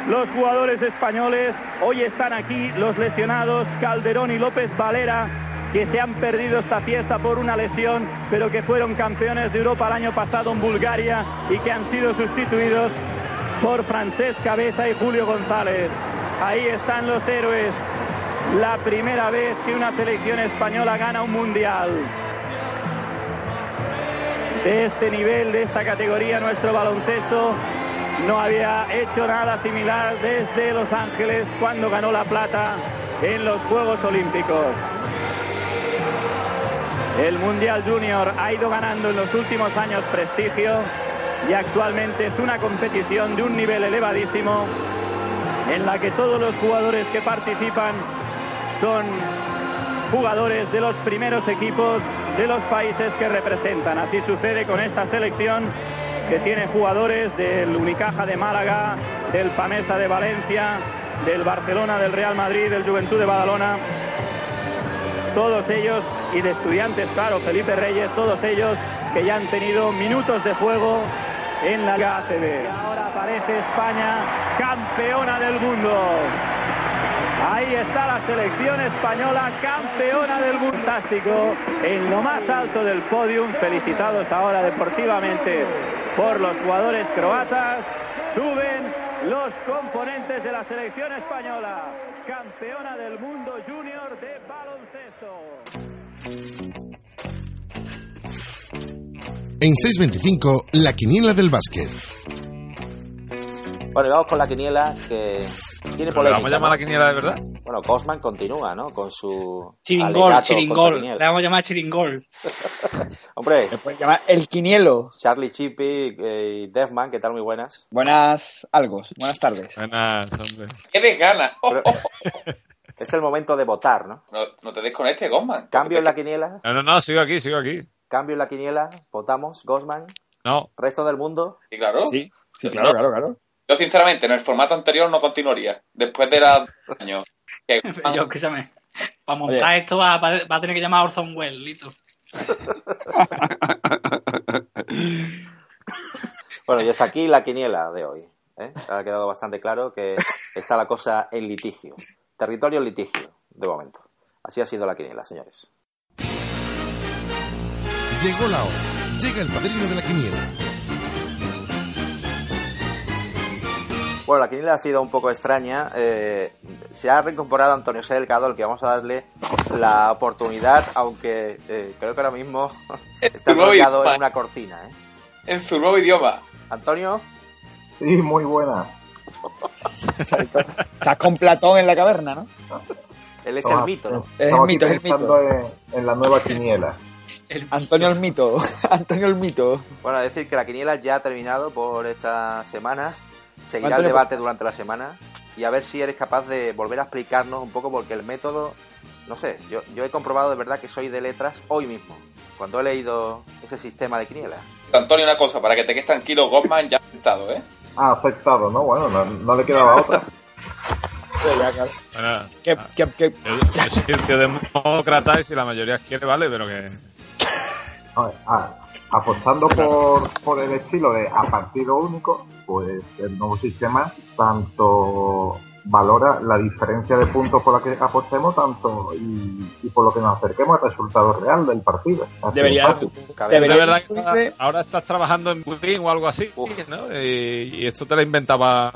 [SPEAKER 7] los jugadores españoles. Hoy están aquí los lesionados Calderón y López Valera que se han perdido esta fiesta por una lesión, pero que fueron campeones de Europa el año pasado en Bulgaria y que han sido sustituidos por Francesc Cabeza y Julio González. Ahí están los héroes. La primera vez que una selección española gana un mundial. De este nivel, de esta categoría, nuestro baloncesto no había hecho nada similar desde Los Ángeles cuando ganó la plata en los Juegos Olímpicos. El Mundial Junior ha ido ganando en los últimos años prestigio y actualmente es una competición de un nivel elevadísimo en la que todos los jugadores que participan son jugadores de los primeros equipos de los países que representan. Así sucede con esta selección que tiene jugadores del Unicaja de Málaga, del Pamesa de Valencia, del Barcelona, del Real Madrid, del Juventud de Badalona todos ellos y de estudiantes, claro, Felipe Reyes, todos ellos que ya han tenido minutos de juego en la Liga ACB. ahora aparece España, campeona del mundo. Ahí está la selección española, campeona del mundo. Fantástico, en lo más alto del podium. Felicitados ahora deportivamente por los jugadores croatas. Suben los componentes de la selección española, campeona del mundo junior de baloncesto.
[SPEAKER 1] En 6.25, la quiniela del básquet.
[SPEAKER 2] Bueno, y vamos con la quiniela que tiene polémica.
[SPEAKER 5] ¿Le vamos a llamar
[SPEAKER 2] ¿no?
[SPEAKER 5] la quiniela de verdad?
[SPEAKER 2] Bueno, Cosman continúa, ¿no? Con su.
[SPEAKER 8] Chiringol, chiringol. Le vamos a llamar chiringol.
[SPEAKER 2] Hombre,
[SPEAKER 9] Se puede llamar el quinielo.
[SPEAKER 2] Charlie Chippy eh, y Defman, ¿qué tal? Muy buenas.
[SPEAKER 9] Buenas algo, buenas tardes.
[SPEAKER 5] Buenas, hombre.
[SPEAKER 4] ¡Qué desgana!
[SPEAKER 2] Pero- es el momento de votar, ¿no?
[SPEAKER 4] No, no te desconectes, Gosman.
[SPEAKER 2] Cambio en la quiniela,
[SPEAKER 5] No, no, no, sigo aquí, sigo aquí.
[SPEAKER 2] cambio en la quiniela, votamos, Gosman,
[SPEAKER 5] No,
[SPEAKER 2] resto del mundo.
[SPEAKER 4] Sí, claro.
[SPEAKER 9] Sí, sí, claro, claro, claro.
[SPEAKER 4] Yo, sinceramente, en el formato anterior no continuaría. Después de los años. Que,
[SPEAKER 8] Yo, escúchame. Para montar esto va, va, va a tener que llamar a Orson Welles, listo.
[SPEAKER 2] Bueno, y hasta aquí la quiniela de hoy. ¿eh? Ha quedado bastante claro que está la cosa en litigio. Territorio en litigio, de momento. Así ha sido la quiniela, señores.
[SPEAKER 1] Llegó la hora. Llega el padrino de la quiniela.
[SPEAKER 2] Bueno, la quiniela ha sido un poco extraña. eh, se ha reincorporado Antonio C. Delgado, al que vamos a darle la oportunidad, aunque eh, creo que ahora mismo está enrollado en una cortina. ¿eh?
[SPEAKER 4] En su nuevo idioma.
[SPEAKER 2] Antonio,
[SPEAKER 3] Sí, muy buena.
[SPEAKER 9] Estás con Platón en la caverna, ¿no?
[SPEAKER 2] él es el mito, ¿no?
[SPEAKER 9] Es el mito, es el mito.
[SPEAKER 3] En, en la nueva quiniela.
[SPEAKER 8] El-
[SPEAKER 9] Antonio el mito. Antonio el mito.
[SPEAKER 2] Bueno, decir que la quiniela ya ha terminado por esta semana. Seguirá el debate durante la semana. y a ver si eres capaz de volver a explicarnos un poco porque el método, no sé, yo, yo he comprobado de verdad que soy de letras hoy mismo, cuando he leído ese sistema de quiniela.
[SPEAKER 4] Antonio, una cosa, para que te quedes tranquilo, Goldman ya ha aceptado, ¿eh?
[SPEAKER 3] Ah, aceptado, ¿no? Bueno, no, no le quedaba otra.
[SPEAKER 5] Bueno,
[SPEAKER 9] ¿Qué, qué, qué?
[SPEAKER 5] yo, yo soy el tío demócrata y si la mayoría quiere, vale, pero que...
[SPEAKER 3] A ver, a- apostando por, por el estilo de a partido único, pues el nuevo sistema tanto valora la diferencia de puntos por la que apostemos tanto y, y por lo que nos acerquemos al resultado real del partido. Así
[SPEAKER 9] Debería, debería
[SPEAKER 5] verdad que estás- ahora estás trabajando en Booking o algo así, ¿no? Y, y esto te lo inventaba...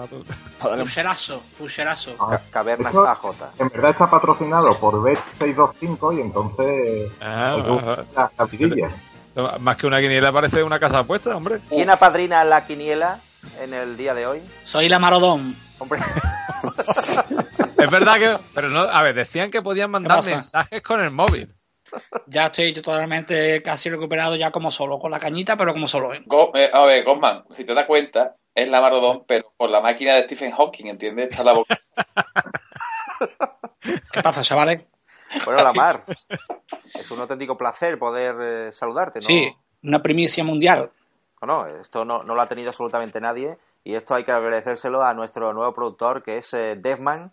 [SPEAKER 8] Pusherazo, pusherazo.
[SPEAKER 3] A ver,
[SPEAKER 2] Ca- Cavernas AJ.
[SPEAKER 3] en verdad está patrocinado por Bet625 y entonces
[SPEAKER 5] Ah,
[SPEAKER 3] nos gusta la la vidilla.
[SPEAKER 5] Más que una quiniela parece una casa de apuestas, hombre.
[SPEAKER 2] ¿Quién apadrina la quiniela en el día de hoy?
[SPEAKER 8] Soy la Marodón.
[SPEAKER 2] Hombre,
[SPEAKER 5] Es verdad que... Pero no, a ver, decían que podían mandar mensajes con el móvil.
[SPEAKER 8] Ya estoy totalmente casi recuperado ya como solo, con la cañita, pero como solo. ¿eh?
[SPEAKER 4] Go- eh, a ver, Goldman, si te das cuenta, es la Marodón, pero con la máquina de Stephen Hawking, ¿entiendes? Está la boca.
[SPEAKER 8] ¿Qué pasa, chavales?
[SPEAKER 2] bueno, la mar. Es un auténtico placer poder eh, saludarte, ¿no?
[SPEAKER 8] Sí, una primicia mundial.
[SPEAKER 2] No, esto no, no lo ha tenido absolutamente nadie y esto hay que agradecérselo a nuestro nuevo productor que es eh, Devman,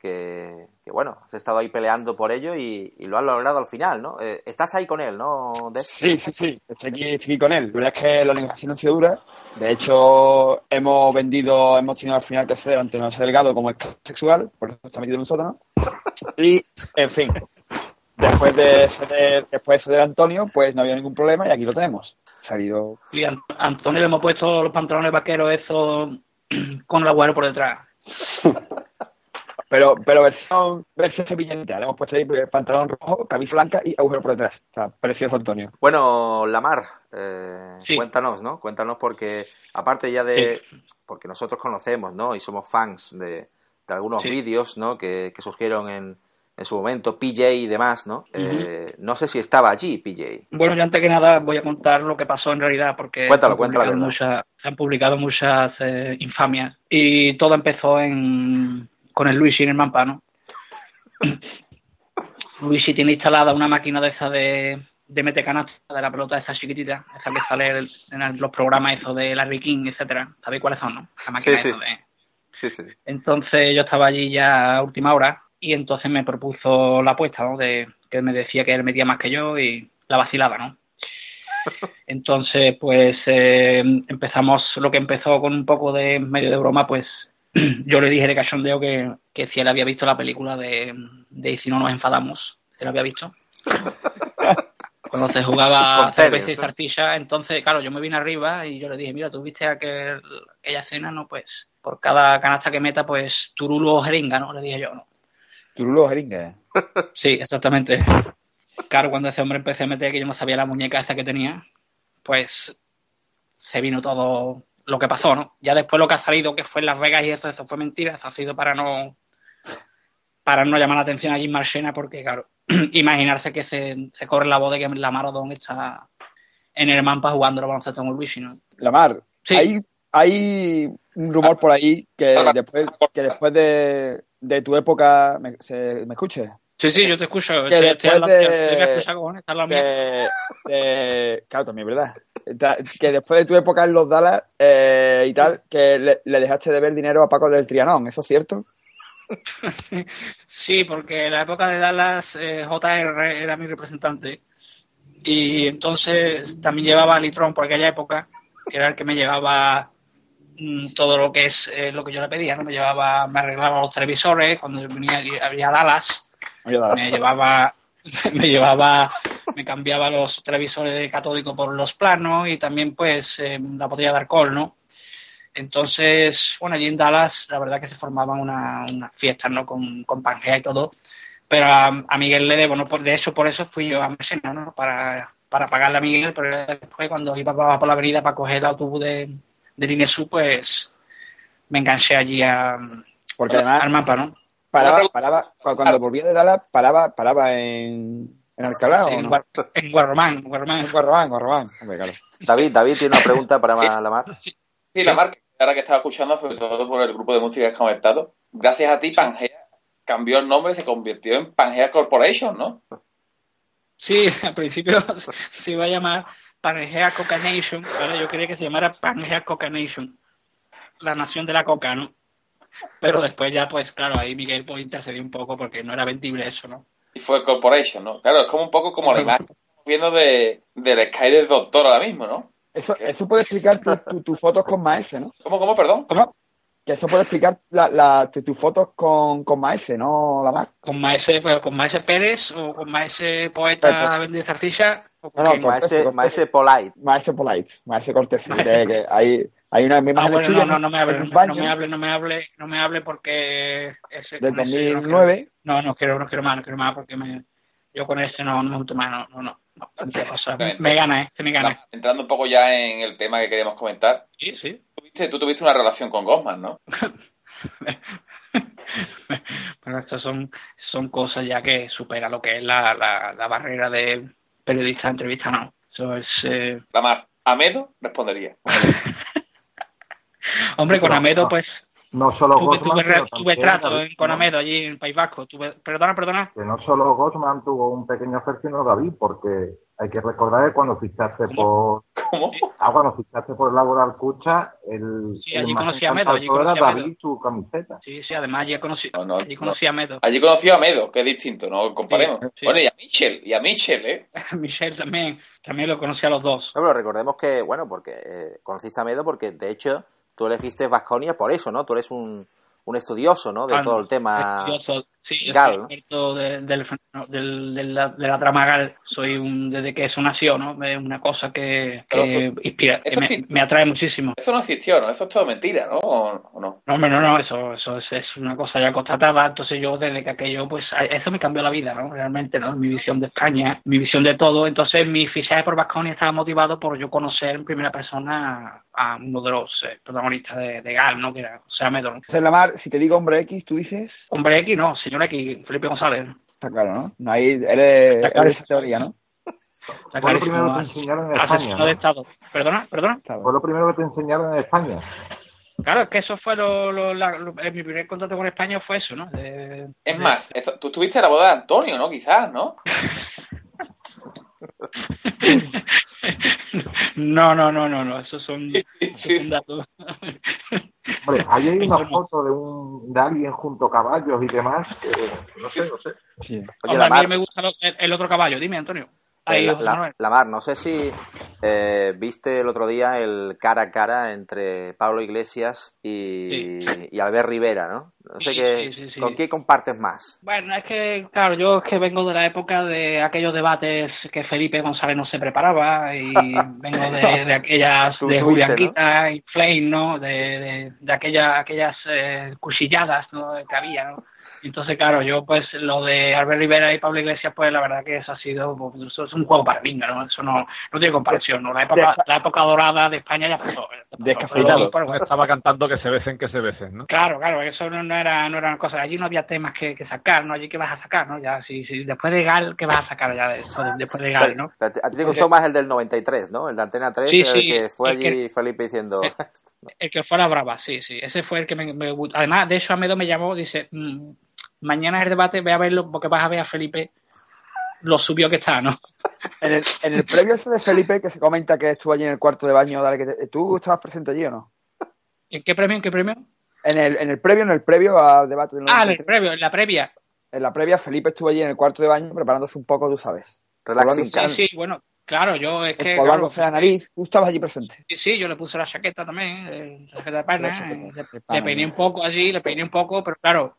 [SPEAKER 2] que, que, bueno, has estado ahí peleando por ello y, y lo has logrado al final, ¿no? Eh, estás ahí con él, ¿no?
[SPEAKER 9] Sí, sí, sí. Estoy aquí, estoy aquí con él. La verdad es que la negociación ha sido dura. De hecho, hemos vendido, hemos tenido al final que ceder ante un delgado como sexual, por eso está metido en un sótano. Y, en fin, después de ceder, después de ceder a Antonio, pues no había ningún problema y aquí lo tenemos. Salido.
[SPEAKER 8] Y a Antonio le hemos puesto los pantalones vaqueros esos con el agüero por detrás.
[SPEAKER 9] Pero, pero versión, versión sevillanta. Le hemos puesto ahí el pantalón rojo, camisa blanca y agujero por detrás. O sea, precioso Antonio.
[SPEAKER 2] Bueno, Lamar, eh,
[SPEAKER 8] Sí.
[SPEAKER 2] cuéntanos, ¿no? Cuéntanos porque, aparte ya de, porque nosotros conocemos, ¿no? Y somos fans de, de algunos
[SPEAKER 8] Sí.
[SPEAKER 2] vídeos, ¿no? Que, que surgieron en, en su momento, PJ y demás, ¿no? Eh, no sé si estaba allí, PJ.
[SPEAKER 8] Bueno, yo antes que nada voy a contar lo que pasó en realidad, porque
[SPEAKER 2] Cuéntalo,
[SPEAKER 8] se han
[SPEAKER 2] cuéntalo,
[SPEAKER 8] publicado
[SPEAKER 2] la
[SPEAKER 8] muchas- se han publicado muchas eh, infamias y todo empezó en, con el Luigi en el Mampano. Luigi tiene instalada una máquina de esa de, de mete canasta, de la pelota esa chiquitita, esa que sale en los programas esos de Larry King, etcétera. ¿Sabéis cuáles son, no? La máquina
[SPEAKER 2] Sí, sí.
[SPEAKER 8] esa de...
[SPEAKER 2] Sí, sí.
[SPEAKER 8] Entonces yo estaba allí ya a última hora y entonces me propuso la apuesta, ¿no? De que él me decía que él metía más que yo y la vacilaba, ¿no? Entonces, pues eh, empezamos, lo que empezó con un poco de medio de broma, pues yo le dije de cachondeo que, que si él había visto la película de, de Y si no nos enfadamos, ¿se la había visto? Cuando se jugaba cerveza y zartilla, entonces, claro, yo me vine arriba y yo le dije, mira, tú viste aquel, aquella cena, ¿no? Pues por cada canasta que meta, pues turulo o jeringa, ¿no? Le dije yo, ¿no?
[SPEAKER 9] Turulo jeringa.
[SPEAKER 8] Sí, exactamente. Claro, cuando ese hombre empecé a meter que yo no sabía la muñeca esa que tenía, pues se vino todo lo que pasó, ¿no? Ya después lo que ha salido, que fue en Las Vegas y eso, eso fue mentira, eso ha sido para no para no llamar la atención a Jim Marchena, porque claro, imaginarse que se, se corre la voz de que la Marodón está en el Mampa jugando al baloncesto con Luigi, ¿no?
[SPEAKER 9] Lamar,
[SPEAKER 8] Sí.
[SPEAKER 9] hay, hay un rumor por ahí que después, que después de, de tu época. ¿Me, se, ¿me escuche?
[SPEAKER 8] Sí, sí, yo te escucho.
[SPEAKER 9] Que después de-
[SPEAKER 8] te escuchar, cojones,
[SPEAKER 9] claro, también, ¿verdad? Que después de tu época en los Dallas eh, y tal, que le, le dejaste de ver dinero a Paco del Trianón, ¿eso es cierto?
[SPEAKER 8] Sí, porque en la época de Dallas eh, JR era mi representante y entonces también llevaba a Litrón por aquella época, que era el que me llevaba todo lo que es eh, lo que yo le pedía, ¿no? Me llevaba, me arreglaba los televisores cuando venía había Dallas, me llevaba, me llevaba, me cambiaba los televisores de catódico por los planos y también pues eh, la botella de alcohol, ¿no? Entonces, bueno, allí en Dallas la verdad que se formaban una- unas fiestas, ¿no? Con, con Pangea y todo. Pero a, a Miguel le debo, ¿no? Por, de eso, por eso fui yo a Mesena, ¿no? Para, para pagarle a Miguel, pero después cuando iba por la avenida para coger el autobús de, de Linesu, pues me enganché allí a,
[SPEAKER 9] Porque además
[SPEAKER 8] al mapa, ¿no?
[SPEAKER 9] paraba, paraba, cu- cuando volvía de Dallas, paraba, paraba en, en Alcalá
[SPEAKER 8] Sí,
[SPEAKER 9] o
[SPEAKER 8] en,
[SPEAKER 9] no?
[SPEAKER 8] Guar- en Guarromán, Guarromán.
[SPEAKER 9] En. Hombre, claro.
[SPEAKER 2] David, David tiene una pregunta para Lamar.
[SPEAKER 4] Sí, la marca, ahora que estaba escuchando, sobre todo por el grupo de música que has comentado, gracias a ti, Pangea cambió el nombre y se convirtió en Pangea Corporation, ¿no?
[SPEAKER 8] Sí, al principio se iba a llamar Pangea Coca Nation, pero yo quería que se llamara Pangea Coca Nation, la nación de la coca, ¿no? Pero después ya, pues claro, ahí Miguel pues intercedió un poco porque no era vendible eso, ¿no?
[SPEAKER 4] Y fue Corporation, ¿no? Claro, es como un poco como la imagen que estamos viendo de, del Sky del Doctor ahora mismo, ¿no?
[SPEAKER 9] Eso, eso puede explicar tus tu, tu fotos con Maese, ¿no?
[SPEAKER 4] ¿Cómo, cómo, perdón?
[SPEAKER 9] ¿Cómo? Que eso puede explicar la, la, tus tu fotos con, con Maese, ¿no, la más?
[SPEAKER 8] Con Maese, pues, con Maese Pérez o con Maese Poeta de Zarcilla.
[SPEAKER 9] No, no,
[SPEAKER 2] Maese, Maese Polite.
[SPEAKER 9] Maese Polite, Maese Cortés. que, que hay, hay una misma
[SPEAKER 8] Ah, bueno, no, no, no me hable, no, no me hable, no me hable, no me hable porque ese,
[SPEAKER 9] Del
[SPEAKER 8] con ese yo no
[SPEAKER 9] 2009.
[SPEAKER 8] quiero- No, no quiero, no quiero más, no quiero más porque me, yo con este no, no junto más, no, no, no, no, o sea, me gana, este me gana.
[SPEAKER 4] Entrando un poco ya en el tema que queríamos comentar.
[SPEAKER 8] Sí, sí.
[SPEAKER 4] Tuviste- tú tuviste una relación con Gossman, ¿no?
[SPEAKER 8] Pero estas son, son cosas ya que supera lo que es la, la, la barrera de periodista entrevista, no. Eso es, eh,
[SPEAKER 4] Lamar, Amedo respondería.
[SPEAKER 8] hombre, con Amedo, pues,
[SPEAKER 3] No solo
[SPEAKER 8] tuve,
[SPEAKER 3] Gottman,
[SPEAKER 8] tuve, tuve trato
[SPEAKER 3] David,
[SPEAKER 8] en- con
[SPEAKER 3] ¿no?
[SPEAKER 8] Amedo allí en el País Vasco. Tuve, perdona, perdona.
[SPEAKER 3] Que no solo Gottman tuvo un pequeño afer, sino David, porque hay que recordar que cuando fichaste por...
[SPEAKER 4] ¿Cómo?
[SPEAKER 3] Ah, cuando fichaste por Laboral Cucha, el,
[SPEAKER 8] Sí,
[SPEAKER 3] el
[SPEAKER 8] allí
[SPEAKER 3] más
[SPEAKER 8] conocí a Medo, allí conocí a Medo.
[SPEAKER 3] David su camiseta.
[SPEAKER 8] Sí, sí, además allí conocí,
[SPEAKER 4] No, no,
[SPEAKER 8] allí conocí a Medo.
[SPEAKER 4] Allí conoció a Medo, que es distinto, no comparemos.
[SPEAKER 8] Sí, sí.
[SPEAKER 4] Bueno, y a Mitchell, y a Mitchell, ¿eh?
[SPEAKER 8] Michelle también, también lo conocí a los dos.
[SPEAKER 2] No, pero recordemos que, bueno, porque eh, conociste a Medo porque, de hecho, tú elegiste Vasconia por eso, ¿no? Tú eres un, un estudioso, ¿no? De todo el tema
[SPEAKER 8] Estudioso, sí, yo
[SPEAKER 2] Gal,
[SPEAKER 8] soy
[SPEAKER 2] ¿no?
[SPEAKER 8] experto de, del, de, la, de la trama Gal. Soy un, desde que eso nació, ¿no? Es una cosa que,
[SPEAKER 4] Pero
[SPEAKER 8] que
[SPEAKER 4] eso-
[SPEAKER 8] inspira, que me, atrae muchísimo.
[SPEAKER 4] Eso no existió, ¿no? Eso es todo mentira, ¿no? ¿O, o no?
[SPEAKER 8] No, hombre, no, no, eso, eso es, es una cosa ya constatada. Entonces yo, desde que aquello, pues, a- eso me cambió la vida, ¿no? Realmente, ¿no? Mi visión de España, mi visión de todo. Entonces, mi fichaje por Vasconia estaba motivado por yo conocer en primera persona a, uno de los eh, protagonistas de, de Gal, ¿no? Que era José Amedo.
[SPEAKER 9] Entonces, Lamar, si te digo hombre X, tú dices...
[SPEAKER 8] Hombre X, no, señor X, Felipe González.
[SPEAKER 9] Está claro, ¿no? No hay, eres,
[SPEAKER 8] Está claro.
[SPEAKER 9] eres esa teoría, ¿no?
[SPEAKER 8] Está
[SPEAKER 3] Fue lo primero que te enseñaron en
[SPEAKER 8] Asesino
[SPEAKER 3] España,
[SPEAKER 8] de. Estado. Perdona, perdona.
[SPEAKER 3] Fue lo primero que te enseñaron en España.
[SPEAKER 8] Claro, es que eso fue lo, lo- la- lo- mi primer contacto con España fue eso, ¿no? De-
[SPEAKER 4] Es
[SPEAKER 8] de-
[SPEAKER 4] más, eso- tú estuviste a la boda de Antonio, ¿no? Quizás, ¿no?
[SPEAKER 8] no, no, no, no, no, esos son,
[SPEAKER 4] Sí,
[SPEAKER 8] esos
[SPEAKER 4] sí.
[SPEAKER 8] son datos.
[SPEAKER 3] Hombre, ahí hay una foto de, un, de alguien junto a caballos y demás. que, no sé, no sé.
[SPEAKER 9] Sí.
[SPEAKER 2] Oye,
[SPEAKER 8] Hombre, a mí me gusta lo- el, el otro caballo, dime, Antonio. Ahí,
[SPEAKER 2] la. Lamar, no sé si eh, viste el otro día el cara a cara entre Pablo Iglesias y,
[SPEAKER 8] Sí.
[SPEAKER 2] y Albert Rivera, ¿no? No sé
[SPEAKER 8] Sí,
[SPEAKER 2] qué,
[SPEAKER 8] sí.
[SPEAKER 2] ¿con quién compartes más?
[SPEAKER 8] Bueno, es que, claro, yo es que vengo de la época de aquellos debates que Felipe González no se preparaba y vengo de, de aquellas de
[SPEAKER 2] tuviste,
[SPEAKER 8] Julián Quita y Flame, ¿no? De, de, de aquella, aquellas eh, cuchilladas ¿no? que había, ¿no? Entonces, claro, yo pues lo de Albert Rivera y Pablo Iglesias, pues la verdad que eso ha sido, pues, eso es un juego para niños, ¿no? Eso no, no tiene comparación, ¿no? La época, la época dorada de España ya pasó. ya pasó.
[SPEAKER 9] Descafeinado.
[SPEAKER 8] Pero, bueno,
[SPEAKER 5] Estaba cantando que se besen, que se besen, ¿no?
[SPEAKER 8] Claro, claro, eso no, no era no era una cosa. Allí no había temas que, que sacar, ¿no? Allí qué vas a sacar, ¿no? Ya, si, si después de Gal, ¿qué vas a sacar ya después de, después de
[SPEAKER 2] O sea,
[SPEAKER 8] Gal, ¿no?
[SPEAKER 2] a ti te gustó más el del 93, ¿no? El de Antena 3,
[SPEAKER 8] Sí,
[SPEAKER 2] el que fue
[SPEAKER 8] el que-
[SPEAKER 2] allí Felipe diciendo...
[SPEAKER 8] El que fuera brava, sí, sí. Ese fue el que me, me gustó. Además, de hecho, Amedo me llamó, dice, "Mm, mañana es el debate, ve a verlo porque vas a ver a Felipe lo subió que está, ¿no?
[SPEAKER 9] En el, en el previo ese de Felipe, que se comenta que estuvo allí en el cuarto de baño, dale, que te- ¿tú estabas presente allí o no?
[SPEAKER 8] ¿En qué premio? ¿En qué premio?
[SPEAKER 9] En el, en el previo, en el previo al debate del
[SPEAKER 8] Ah, en
[SPEAKER 9] 93,
[SPEAKER 8] el previo, en la previa.
[SPEAKER 9] en la previa, Felipe estuvo allí en el cuarto de baño preparándose un poco, tú sabes.
[SPEAKER 2] Relaxing
[SPEAKER 8] Sí, sí, bueno, claro, yo es que... Claro,
[SPEAKER 9] la nariz. Tú estabas allí presente.
[SPEAKER 8] Sí, sí, yo le puse la chaqueta también, la chaqueta de pana, eh, le, peiné un poco allí, le peiné un poco, pero claro,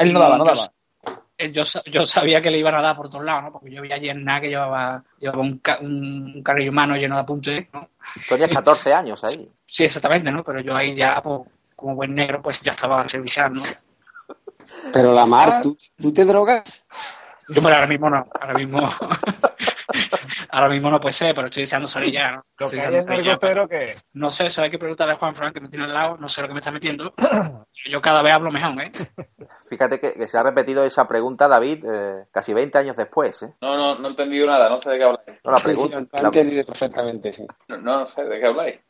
[SPEAKER 9] Él no daba, no daba.
[SPEAKER 8] eh, yo, yo sabía que le iban a dar por todos lados, ¿no? Porque yo vi allí en nada que llevaba, llevaba un, ca- un carrillo humano lleno de apuntes, ¿no?
[SPEAKER 2] Tú tenías 14 años ahí.
[SPEAKER 8] Sí, exactamente, ¿no? Pero yo ahí ya, pues, como buen negro, pues ya estaba servicial, ¿no?
[SPEAKER 6] Pero la mar, ¿tú, tú te drogas?
[SPEAKER 8] Yo, pero ahora mismo no, ahora mismo... ahora mismo no puede ser, pero estoy deseando salir ya, ¿no?
[SPEAKER 5] Lo que hay el que
[SPEAKER 8] No sé, eso hay que preguntarle a Juan Fran, que me tiene al lado, no sé lo que me está metiendo. Yo cada vez hablo mejor, ¿eh?
[SPEAKER 2] Fíjate que, que se ha repetido esa pregunta, David, eh, casi 20 años después, ¿eh?
[SPEAKER 4] No, no, no he entendido nada, no sé de qué habláis.
[SPEAKER 2] No, la
[SPEAKER 6] Sí,
[SPEAKER 2] pregunta...
[SPEAKER 6] sí, lo he
[SPEAKER 2] la-
[SPEAKER 6] entendido perfectamente, sí.
[SPEAKER 4] No, no sé de qué habláis.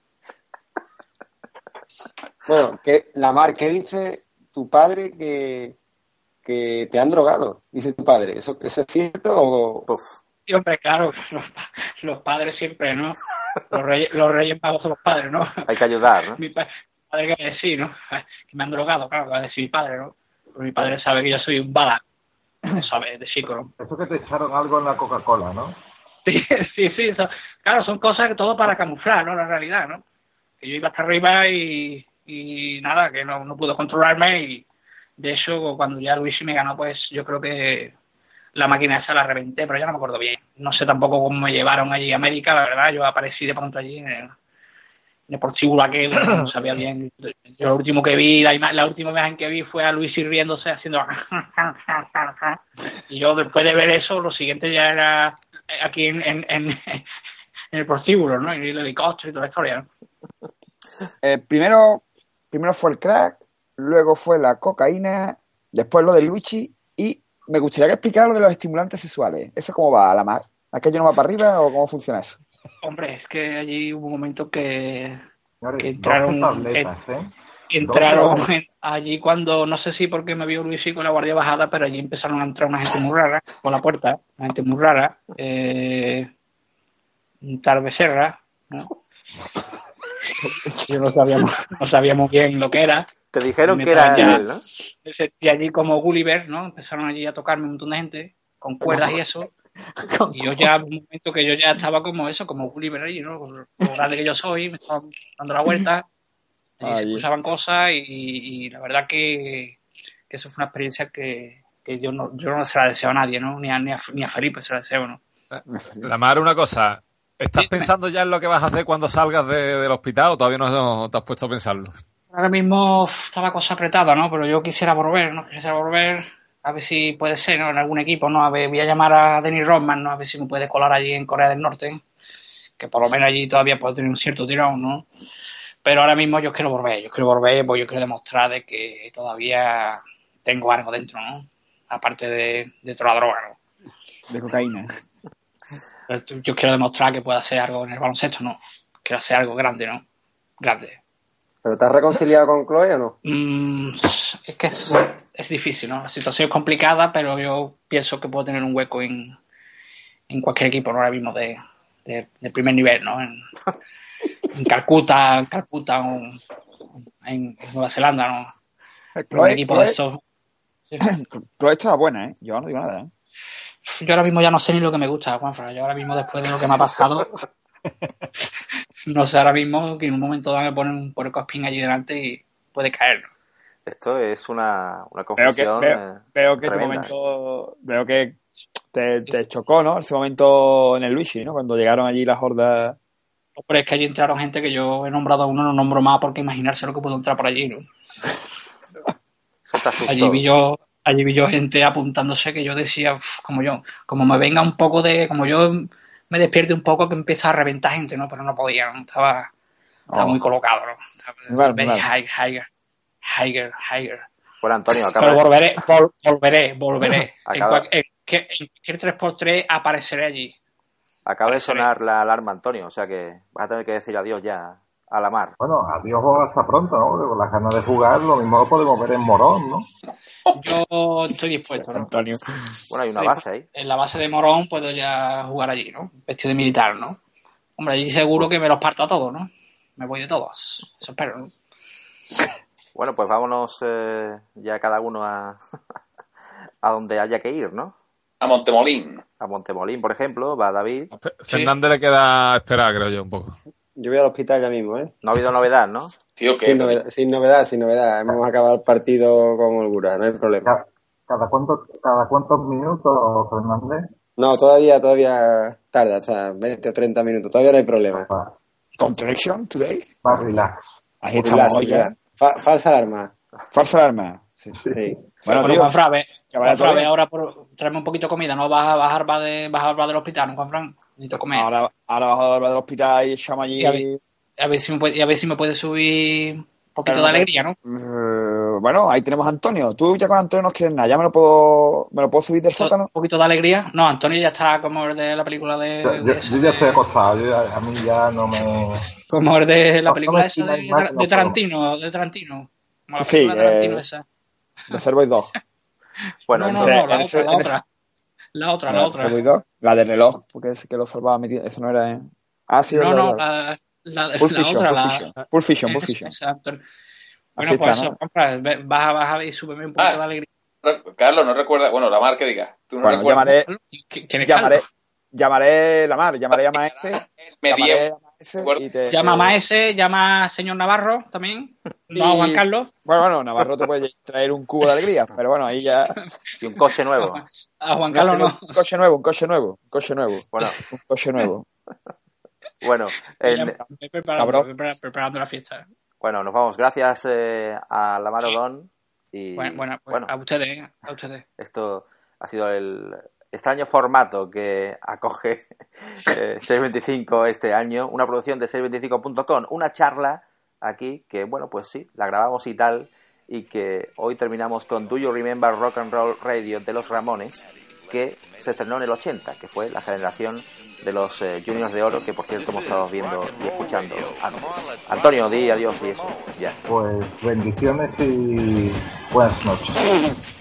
[SPEAKER 6] Bueno, que la mar, ¿qué dice tu padre que, que te han drogado? Dice tu padre. ¿Eso, eso es cierto o...?
[SPEAKER 8] Sí, hombre, claro, los, los padres siempre, ¿no? Los reyes, los reyes magos son los padres, ¿no?
[SPEAKER 2] Hay que ayudar, ¿no?
[SPEAKER 8] Mi pa- padre que sí, ¿no? Que me han drogado, claro, va a decir mi padre, ¿no? Porque mi padre sabe que yo soy un bala, sabe, de chico, ¿no?
[SPEAKER 3] Eso que te echaron algo en la Coca-Cola, ¿no?
[SPEAKER 8] Sí, sí, sí, claro, son cosas que todo para camuflar, ¿no? La realidad, ¿no? Que yo iba hasta arriba y, y nada, que no, no pudo controlarme y de hecho cuando ya Luis me ganó, pues yo creo que la máquina esa la reventé, pero ya no me acuerdo bien. No sé tampoco cómo me llevaron allí a América, la verdad, yo aparecí de pronto allí en el, en el prostíbulo aquel, no sabía bien. Yo lo último que vi, la, ima- la última imagen que vi fue a Luis riéndose haciendo y yo después de ver eso, lo siguiente ya era aquí en, en, en, en el prostíbulo, ¿no? En el helicóptero y toda la historia, ¿no?
[SPEAKER 9] Eh, primero, primero fue el crack, luego fue la cocaína, después lo de Luigi me gustaría que explicara lo de los estimulantes sexuales. ¿Eso cómo va a la mar? ¿Aquello no va para arriba o cómo funciona eso?
[SPEAKER 8] Hombre, es que allí hubo un momento que, que entraron,
[SPEAKER 3] 12 tabletas, ¿eh?
[SPEAKER 8] entraron allí cuando, no sé si porque me vio Luis y con la guardia bajada, pero allí empezaron a entrar una gente muy rara por la puerta, una gente muy rara, eh, un tal Becerra, ¿no? Yo no sabíamos, no sabíamos bien lo que era.
[SPEAKER 2] Te dijeron que era
[SPEAKER 8] traía-
[SPEAKER 2] él, ¿no?
[SPEAKER 8] me sentí allí como Gulliver, ¿no? Empezaron allí a tocarme un montón de gente con cuerdas y eso. Y yo ya, un momento que yo ya estaba como eso, como Gulliver allí, ¿no? Con lo grande que yo soy, me estaba dando la vuelta. Allí se escuchaban cosas y, y la verdad que, que eso fue una experiencia que, que yo, no, yo no se la deseo a nadie, ¿no? Ni a, ni a, ni a Felipe se la deseo, ¿no?
[SPEAKER 5] La mar, una cosa. ¿Estás pensando ya en lo que vas a hacer cuando salgas de- del hospital o todavía no te has puesto a pensarlo?
[SPEAKER 8] Ahora mismo está la cosa apretada, ¿no? Pero yo quisiera volver, ¿no? Quisiera volver a ver si puede ser, ¿no? En algún equipo, ¿no? A ver, voy a llamar a Denny Rodman, ¿no? A ver si me puede colar allí en Corea del Norte, que por lo menos allí todavía puedo tener un cierto tirón, ¿no? Pero ahora mismo yo quiero volver, yo quiero volver, pues yo quiero demostrar de que todavía tengo algo dentro, ¿no? Aparte de, de toda la droga, ¿no?
[SPEAKER 9] De cocaína.
[SPEAKER 8] Yo quiero demostrar que puedo hacer algo en el baloncesto, ¿no? Quiero hacer algo grande, ¿no? Grande.
[SPEAKER 6] ¿Pero te has reconciliado con Chloe o no?
[SPEAKER 8] Mm, es que es, es difícil, ¿no? La situación es complicada, pero yo pienso que puedo tener un hueco en, en cualquier equipo, ¿no? Ahora mismo de, de, de primer nivel, ¿no? En, en Calcuta, en Calcuta o en, en Nueva Zelanda, ¿no? Un
[SPEAKER 9] Chloe,
[SPEAKER 8] equipo
[SPEAKER 9] Chloe-
[SPEAKER 8] de estos.
[SPEAKER 9] Chloe estaba buena, ¿eh? Yo no digo nada, ¿eh?
[SPEAKER 8] Yo ahora mismo ya no sé ni lo que me gusta, Juanfra. Yo ahora mismo, después de lo que me ha pasado, no sé ahora mismo que en un momento dado me ponen un puerco espín allí delante y puede caer. ¿no?
[SPEAKER 2] Esto es una, una
[SPEAKER 9] Veo que,
[SPEAKER 2] confusión
[SPEAKER 9] veo,
[SPEAKER 2] eh,
[SPEAKER 9] veo que tu momento, veo que te, te chocó, ¿no? Ese momento en el Luigi, ¿no? Cuando llegaron allí las hordas.
[SPEAKER 8] Pero es que allí entraron gente que yo he nombrado a uno, no nombro más porque imaginarse lo que pudo entrar por allí, ¿no?
[SPEAKER 2] Eso te asustó.
[SPEAKER 8] Allí vi yo, allí vi yo gente apuntándose que yo decía, "Uf, como yo, como me venga un poco de, como yo me despierte un poco que empieza a reventar gente, ¿no? Pero no podía, ¿no? Estaba, estaba
[SPEAKER 9] Oh.
[SPEAKER 8] muy colocado, ¿no? Estaba higher, higher, higher.
[SPEAKER 2] Bueno, Antonio,
[SPEAKER 8] Pero
[SPEAKER 2] acaba,
[SPEAKER 8] volveré, vol- volveré, volveré. en,
[SPEAKER 2] Acaba-
[SPEAKER 8] cual- en, en cualquier 3x3 apareceré allí.
[SPEAKER 2] acaba de sonar la alarma, Antonio, o sea que vas a tener que decir adiós ya a la mar.
[SPEAKER 3] Bueno, adiós hasta pronto, ¿no? Con las ganas de jugar lo mismo lo podemos ver en Morón, ¿no?
[SPEAKER 8] Yo estoy dispuesto, ¿no?
[SPEAKER 9] Antonio.
[SPEAKER 2] Bueno, hay una base ahí.
[SPEAKER 8] En la base de Morón puedo ya jugar allí, ¿no? Vestido de militar, ¿no? Hombre, allí seguro que me los parto a todos, ¿no? Me voy de todos. Eso espero, ¿no?
[SPEAKER 2] Bueno, pues vámonos eh, ya cada uno a, a donde haya que ir, ¿no?
[SPEAKER 4] A Montemolín.
[SPEAKER 2] A Montemolín, por ejemplo, va David.
[SPEAKER 5] Fernández le queda esperar, creo yo, un poco.
[SPEAKER 6] Yo voy al hospital ya mismo, ¿eh?
[SPEAKER 2] No ha habido novedad, ¿no?
[SPEAKER 4] Tío,
[SPEAKER 6] Sin novedad, sin novedad, sin novedad. Hemos acabado el partido con holgura, no hay problema.
[SPEAKER 3] Cada, cada, cuánto, cada cuántos minutos, Fernández.
[SPEAKER 6] No, todavía, todavía tarda, o sea, 20 o 30 minutos, todavía no hay problema.
[SPEAKER 9] Contraction today.
[SPEAKER 3] Va, relax.
[SPEAKER 9] Ahí estamos hoy ya.
[SPEAKER 6] Fa- falsa alarma.
[SPEAKER 9] Falsa alarma. Sí.
[SPEAKER 6] Sí.
[SPEAKER 9] Bueno,
[SPEAKER 8] Bueno,
[SPEAKER 9] tío,
[SPEAKER 8] Juan
[SPEAKER 9] vaya
[SPEAKER 8] Juan ahora por, tráeme un poquito de comida, no vas a bajar va de, vas a va del hospital, ¿no, Juan Fran? Necesito comer.
[SPEAKER 9] ahora, ahora bajo a del hospital y echamos allí.
[SPEAKER 8] Y a ver- si me puede, a ver si me puede subir un poquito
[SPEAKER 9] Claro,
[SPEAKER 8] de alegría, ¿no?
[SPEAKER 9] Eh, bueno, ahí tenemos a Antonio. Tú ya con Antonio no quieres nada, ya me lo puedo, me lo puedo subir del sótano.
[SPEAKER 8] Un poquito de alegría. No, Antonio ya está como el de la película de.
[SPEAKER 3] Yo,
[SPEAKER 8] de
[SPEAKER 3] ya estoy acostado, yo ya- a mí ya no me...
[SPEAKER 8] como el de la película
[SPEAKER 3] no,
[SPEAKER 8] esa de, de
[SPEAKER 3] no.
[SPEAKER 8] Tarantino, de Tarantino. Como la
[SPEAKER 9] Sí,
[SPEAKER 8] película de Tarantino
[SPEAKER 9] eh,
[SPEAKER 8] esa.
[SPEAKER 9] De Servoy 2.
[SPEAKER 2] Bueno,
[SPEAKER 8] no, no, la
[SPEAKER 9] en
[SPEAKER 8] otra,
[SPEAKER 9] ese-
[SPEAKER 8] la otra. La otra, la otra.
[SPEAKER 9] Servoy 2. La de reloj, porque es que lo salvaba metido. Eso no era. en- Ah, sí,
[SPEAKER 8] No, no,
[SPEAKER 9] la-
[SPEAKER 8] la, la,
[SPEAKER 9] Pulp
[SPEAKER 8] la
[SPEAKER 9] Fiction,
[SPEAKER 8] otra,
[SPEAKER 9] Pulp
[SPEAKER 8] la,
[SPEAKER 9] Fiction. Pulp Fiction, Pulp Fiction. Así
[SPEAKER 8] Bueno, pues
[SPEAKER 9] está,
[SPEAKER 8] eso,
[SPEAKER 9] ¿no?
[SPEAKER 8] compra, baja, baja y súbeme un poquito
[SPEAKER 4] Ah.
[SPEAKER 8] de alegría.
[SPEAKER 4] Carlos, no recuerda, bueno, la marca que diga. Tú no
[SPEAKER 9] Bueno,
[SPEAKER 4] recuerdas.
[SPEAKER 9] llamaré,
[SPEAKER 8] ¿Qui- ¿Quién es
[SPEAKER 9] llamaré,
[SPEAKER 8] Carlos?
[SPEAKER 9] llamaré la mar, llamaré a Maese.
[SPEAKER 4] Me
[SPEAKER 9] Llamaré
[SPEAKER 4] dio-
[SPEAKER 9] a Maese
[SPEAKER 4] Recuerdo-
[SPEAKER 9] y te-
[SPEAKER 8] Llama a Maese, llama a señor Navarro también. No a Juan
[SPEAKER 9] Y-
[SPEAKER 8] Carlos.
[SPEAKER 9] Bueno, bueno, Navarro te puede traer un cubo de alegría, pero bueno, ahí ya.
[SPEAKER 2] Y un coche nuevo.
[SPEAKER 8] A Juan Carlos no.
[SPEAKER 9] Un coche nuevo, un coche nuevo, un coche nuevo.
[SPEAKER 2] Bueno,
[SPEAKER 9] Un coche nuevo.
[SPEAKER 2] Bueno, en-
[SPEAKER 8] preparando, la fiesta.
[SPEAKER 2] bueno, nos vamos. Gracias eh, a la Marodón. Y
[SPEAKER 8] Bueno, bueno, pues
[SPEAKER 2] bueno,
[SPEAKER 8] a ustedes, ¿eh? a ustedes.
[SPEAKER 2] esto ha sido el extraño formato que acoge eh, 625 este año, una producción de 625.com, una charla aquí que, bueno, pues sí, la grabamos y tal, y que hoy terminamos con Do You Remember Rock and Roll Radio de los Ramones, que se estrenó en el 80, que fue la generación de los eh, Juniors de Oro, que por cierto hemos estado viendo y escuchando antes. Antonio, di adiós y eso, ya.
[SPEAKER 3] Pues bendiciones y buenas noches.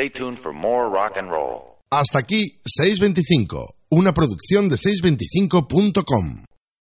[SPEAKER 10] Stay tuned for more rock and roll.
[SPEAKER 1] Hasta aquí 625, una producción de 625.com.